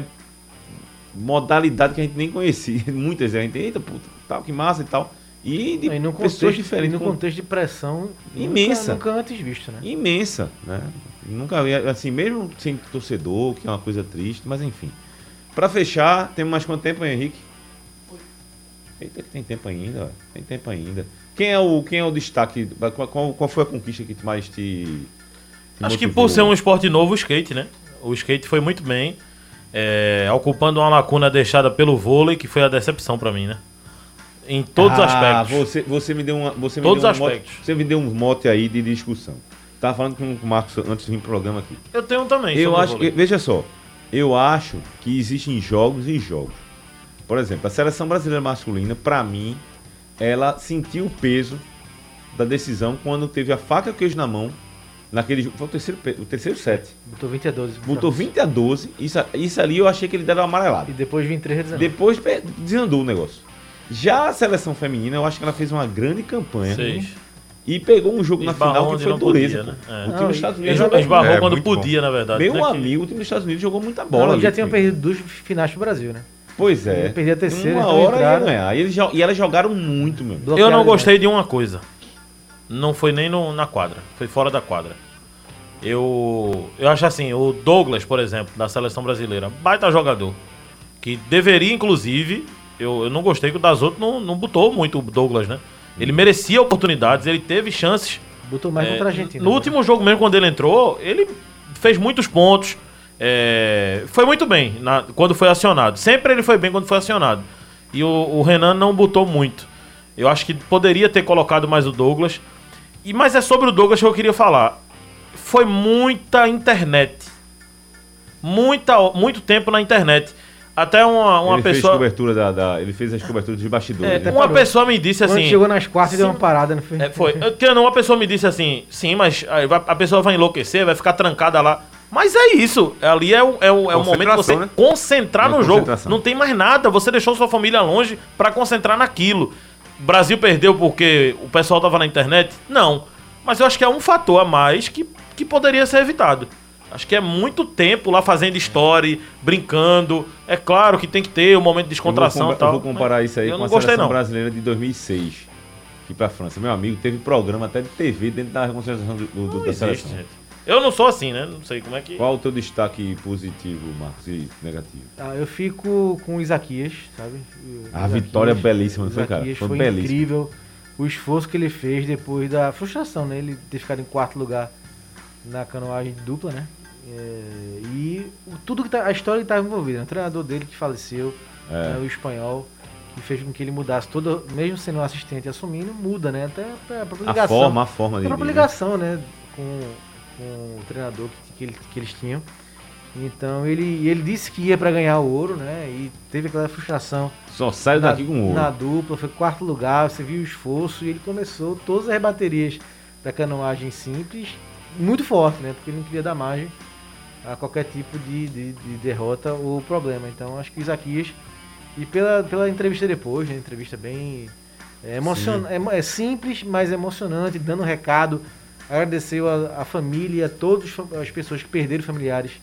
modalidade que a gente nem conhecia. Muitas vezes a gente, eita puta, tal, que massa e tal. E de e pessoas contexto, diferentes. E no contexto de pressão imensa. Nunca, nunca, antes visto, né? Imensa, né? Nunca assim, mesmo sem torcedor, que é uma coisa triste, mas enfim. Para fechar, temos mais quanto tempo, Henrique? Eita, tem tempo ainda, tem tempo ainda. Quem é o, quem é o destaque? Qual, qual foi a conquista que mais te. Acho que por ser um esporte novo, o skate, né? O skate foi muito bem, é, ocupando uma lacuna deixada pelo vôlei, que foi a decepção para mim, né? Em todos os ah, aspectos. Você, você me deu uma. Você todos os aspectos. Mote, você me deu um mote aí de discussão. Tava falando com o Marcos antes de vir pro programa aqui. Eu tenho também. Eu acho, veja só, eu acho que existem jogos e jogos. Por exemplo, a seleção brasileira masculina, para mim, ela sentiu o peso da decisão quando teve a faca e o queijo na mão naquele jogo. Foi o terceiro, o terceiro set. Botou 20 a 12. Botou 20 a 12. Isso, isso ali eu achei que ele deram uma amarelada. E depois 23 a 19. Depois desandou o negócio. Já a seleção feminina, eu acho que ela fez uma grande campanha. Seis. E pegou um jogo Esbarrou na final que foi dureza. Podia, né? é. O time dos Estados Unidos jogou. Esbarrou é, quando podia, bom. na verdade. Meu né? amigo, o time dos Estados Unidos jogou muita bola. Não, já tinham perdido duas finais pro Brasil, né? Pois é. Perdi a terceira. Uma então hora ia ganhar. E, eles, e elas jogaram muito, meu. Eu não gostei de uma coisa. Não foi nem no, na quadra. Foi fora da quadra. Eu, eu acho assim, o Douglas, por exemplo, da seleção brasileira, baita jogador. Que deveria, inclusive, eu, eu não gostei que o outras não, não botou muito o Douglas, né? Ele merecia oportunidades, ele teve chances. Botou mais é, contra a Argentina. No né? último jogo mesmo, quando ele entrou, ele fez muitos pontos. É, foi muito bem na, quando foi acionado. Sempre ele foi bem quando foi acionado. E o, o, Renan não botou muito. Eu acho que poderia ter colocado mais o Douglas. E Mas é sobre o Douglas que eu queria falar. Foi muita internet. Muita, muito tempo na internet. Até uma, uma ele pessoa. Fez cobertura da, da, ele fez as coberturas de bastidores. É, né? Uma pessoa me disse assim. Quando chegou nas quartas, deu uma parada, não foi? É, foi. Uma pessoa me disse assim: sim, mas a pessoa vai enlouquecer, vai ficar trancada lá. Mas é isso. Ali é o, é o, é o momento de você né? concentrar no jogo. Não tem mais nada. Você deixou sua família longe para concentrar naquilo. O Brasil perdeu porque o pessoal tava na internet? Não. Mas eu acho que é um fator a mais que, que poderia ser evitado. Acho que é muito tempo lá fazendo story, brincando. É claro que tem que ter um momento de descontração vou, tal, eu vou comparar isso aí com a seleção não. brasileira de 2006. Que pra França. Meu amigo, teve programa até de TV dentro da concentração do, do, da existe, seleção. Gente. Eu não sou assim, né? Não sei como é que. Qual o teu destaque positivo, Marcos, e negativo? Ah, eu fico com o Isaquias, sabe? A vitória belíssima, não foi, cara? Foi, foi belíssimo. incrível o esforço que ele fez depois da frustração, né? Ele ter ficado em quarto lugar na canoagem dupla, né? É, e tudo que tá, a história que estava envolvida, né? o treinador dele que faleceu, é. né? o espanhol, que fez com que ele mudasse todo, mesmo sendo um assistente assumindo, muda, né? Até a própria ligação. A forma, a forma dele. A própria ligação, né? Com com o treinador que, que, ele, que eles tinham. Então ele, ele disse que ia para ganhar o ouro, né? E teve aquela frustração. Só sai daqui com ouro. Na dupla, foi quarto lugar, você viu o esforço e ele começou todas as baterias da canoagem simples, muito forte, né? Porque ele não queria dar margem a qualquer tipo de, de, de derrota ou problema. Então acho que Isaquias, e pela, pela entrevista depois, né? Entrevista bem é, emocion... é, é simples, mas emocionante, dando um recado agradeceu a, a família, a todas as pessoas que perderam familiares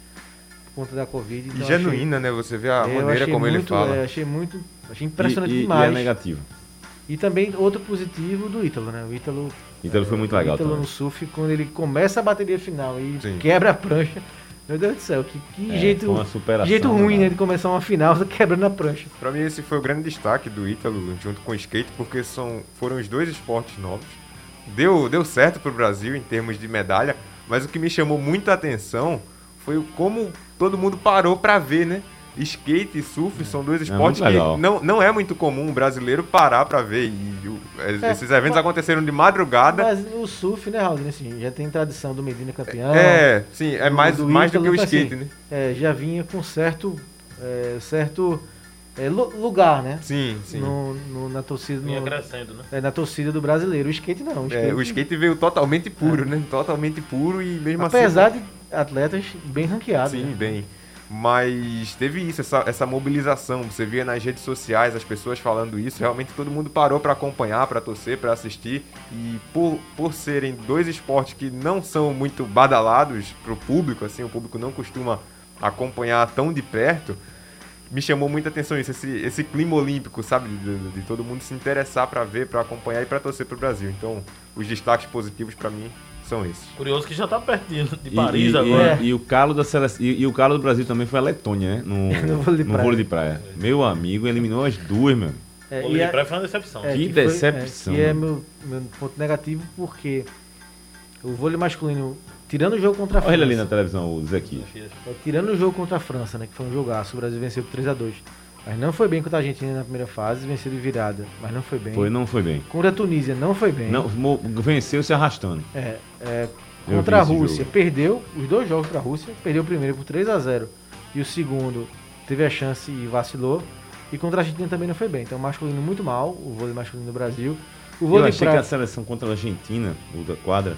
por conta da Covid. Então e genuína, achei, né? Você vê a maneira como muito, ele fala. É, achei muito, achei impressionante e, e, demais. E é negativo. E também outro positivo do Ítalo, né? O Ítalo, Ítalo foi muito legal. O Ítalo também. no surf, quando ele começa a bateria final e Sim. quebra a prancha. Meu Deus do céu, que, que é, jeito, que jeito ruim, né, de começar uma final quebrando a prancha. Para mim esse foi o grande destaque do Ítalo junto com o skate, porque são, foram os dois esportes novos deu, deu certo para o Brasil em termos de medalha, mas o que me chamou muita atenção foi como todo mundo parou para ver, né? Skate e surf são dois é esportes é que não, não é muito comum o brasileiro parar para ver. E o, é, esses eventos aconteceram de madrugada. Mas o surf, né, Raul? Assim, já tem tradição do Medina campeão. É, sim, é mais do, mais do que o skate, assim, né? É, já vinha com certo, é, certo é, lugar, né? Sim, sim. No, no na torcida. No, crescendo, né? É, na torcida do brasileiro. O skate não. O skate, é, o skate veio totalmente puro, é. né? Totalmente puro e mesmo Apesar assim. Apesar de atletas bem ranqueados. Sim, né? bem. Mas teve isso, essa, essa mobilização. Você via nas redes sociais as pessoas falando isso. Realmente todo mundo parou para acompanhar, para torcer, para assistir. E por, por serem dois esportes que não são muito badalados para o público, assim, o público não costuma acompanhar tão de perto me chamou muita atenção isso, esse, esse clima olímpico, sabe? De, de, de todo mundo se interessar para ver, para acompanhar e para torcer para o Brasil. Então, os destaques positivos para mim são esses. Curioso que já está pertinho de Paris e, agora. E, e, o calo da seleção, e, e, o calo do Brasil também foi a Letônia, né? No, no, vôlei, de no vôlei de praia. Meu amigo eliminou as duas, meu. É, o vôlei de praia foi uma decepção. É, que, que decepção. Foi, é, que é meu, meu ponto negativo porque o vôlei masculino Tirando o jogo contra a França. Olha ele ali na televisão, o Zé aqui. É, tirando o jogo contra a França, né? Que foi um jogaço. O Brasil venceu por 3x2. Mas não foi bem contra a Argentina na primeira fase, venceu de virada. Mas não foi bem. Foi, não foi bem. Contra a Tunísia, não foi bem. Não, venceu se arrastando. É. é contra a Rússia, perdeu os dois jogos para a Rússia. Perdeu o primeiro por 3 a 0 E o segundo teve a chance e vacilou. E contra a Argentina também não foi bem. Então, masculino muito mal, o vôlei masculino do Brasil. O vôlei Eu achei pra... que a seleção contra a Argentina, o da quadra,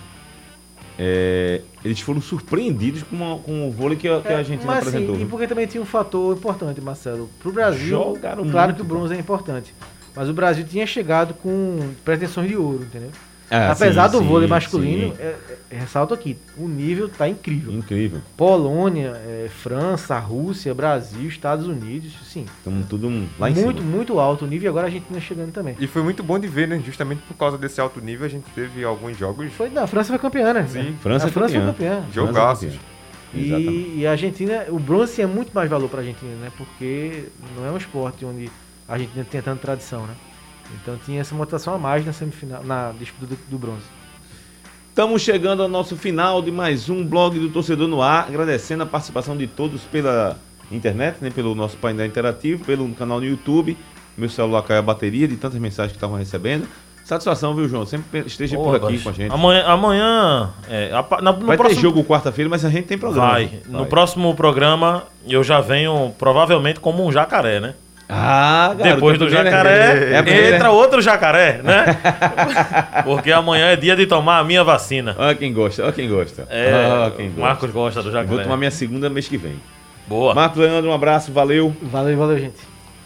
é, eles foram surpreendidos com, uma, com o vôlei que, a, que a Argentina mas, apresentou. Sim, e porque também tinha um fator importante, Marcelo. Para o Brasil, Jogaram claro que o bronze é importante. Mas o Brasil tinha chegado com pretensões de ouro, entendeu? Ah, Apesar sim, do vôlei sim, masculino, é, é, ressalto aqui, o nível está incrível. Incrível. Polônia, é, França, Rússia, Brasil, Estados Unidos, sim. Estamos tudo lá em muito, cima. Muito alto o nível e agora a Argentina chegando também. E foi muito bom de ver, né? Justamente por causa desse alto nível a gente teve alguns jogos. Foi, não, a França foi campeã, né? Sim. França, a França campeã. foi campeã. Jogaços. E, e, a Argentina, o bronze é muito mais valor para a Argentina, né? Porque não é um esporte onde a Argentina tem tanta tradição, né? Então tinha essa motivação a mais na semifinal, na disputa do, do bronze. Estamos chegando ao nosso final de mais um blog do Torcedor no Ar, agradecendo a participação de todos pela internet, né, pelo nosso painel interativo, pelo canal no YouTube. Meu celular caiu a bateria de tantas mensagens que estavam recebendo. Satisfação, viu, João? Sempre esteja por aqui com a gente. Amanhã. amanhã é, a, na, no Vai próximo... ter jogo quarta-feira, mas a gente tem programa. Vai. Vai. No próximo programa eu já venho provavelmente como um jacaré, né? Ah, garoto, Depois do jacaré, é entra outro jacaré, né? Porque amanhã é dia de tomar a minha vacina. Olha quem gosta, olha quem gosta. É, quem gosta. Marcos gosta do jacaré. vou tomar minha segunda mês que vem. Boa. Marcos Leandro, um abraço, valeu. Valeu, valeu, gente.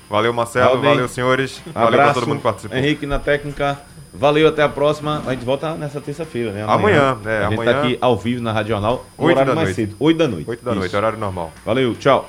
Valeu, Marcelo, valeu, senhores. Valeu abraço, pra todo mundo que participou. Henrique na técnica. Valeu, até a próxima. A gente volta nessa terça-feira, né? Amanhã, amanhã é. A gente tá amanhã... tá aqui ao vivo na Rádio Jornal. Horário da mais noite. cedo. 8 da noite. 8 da Isso. noite, horário normal. Valeu, tchau.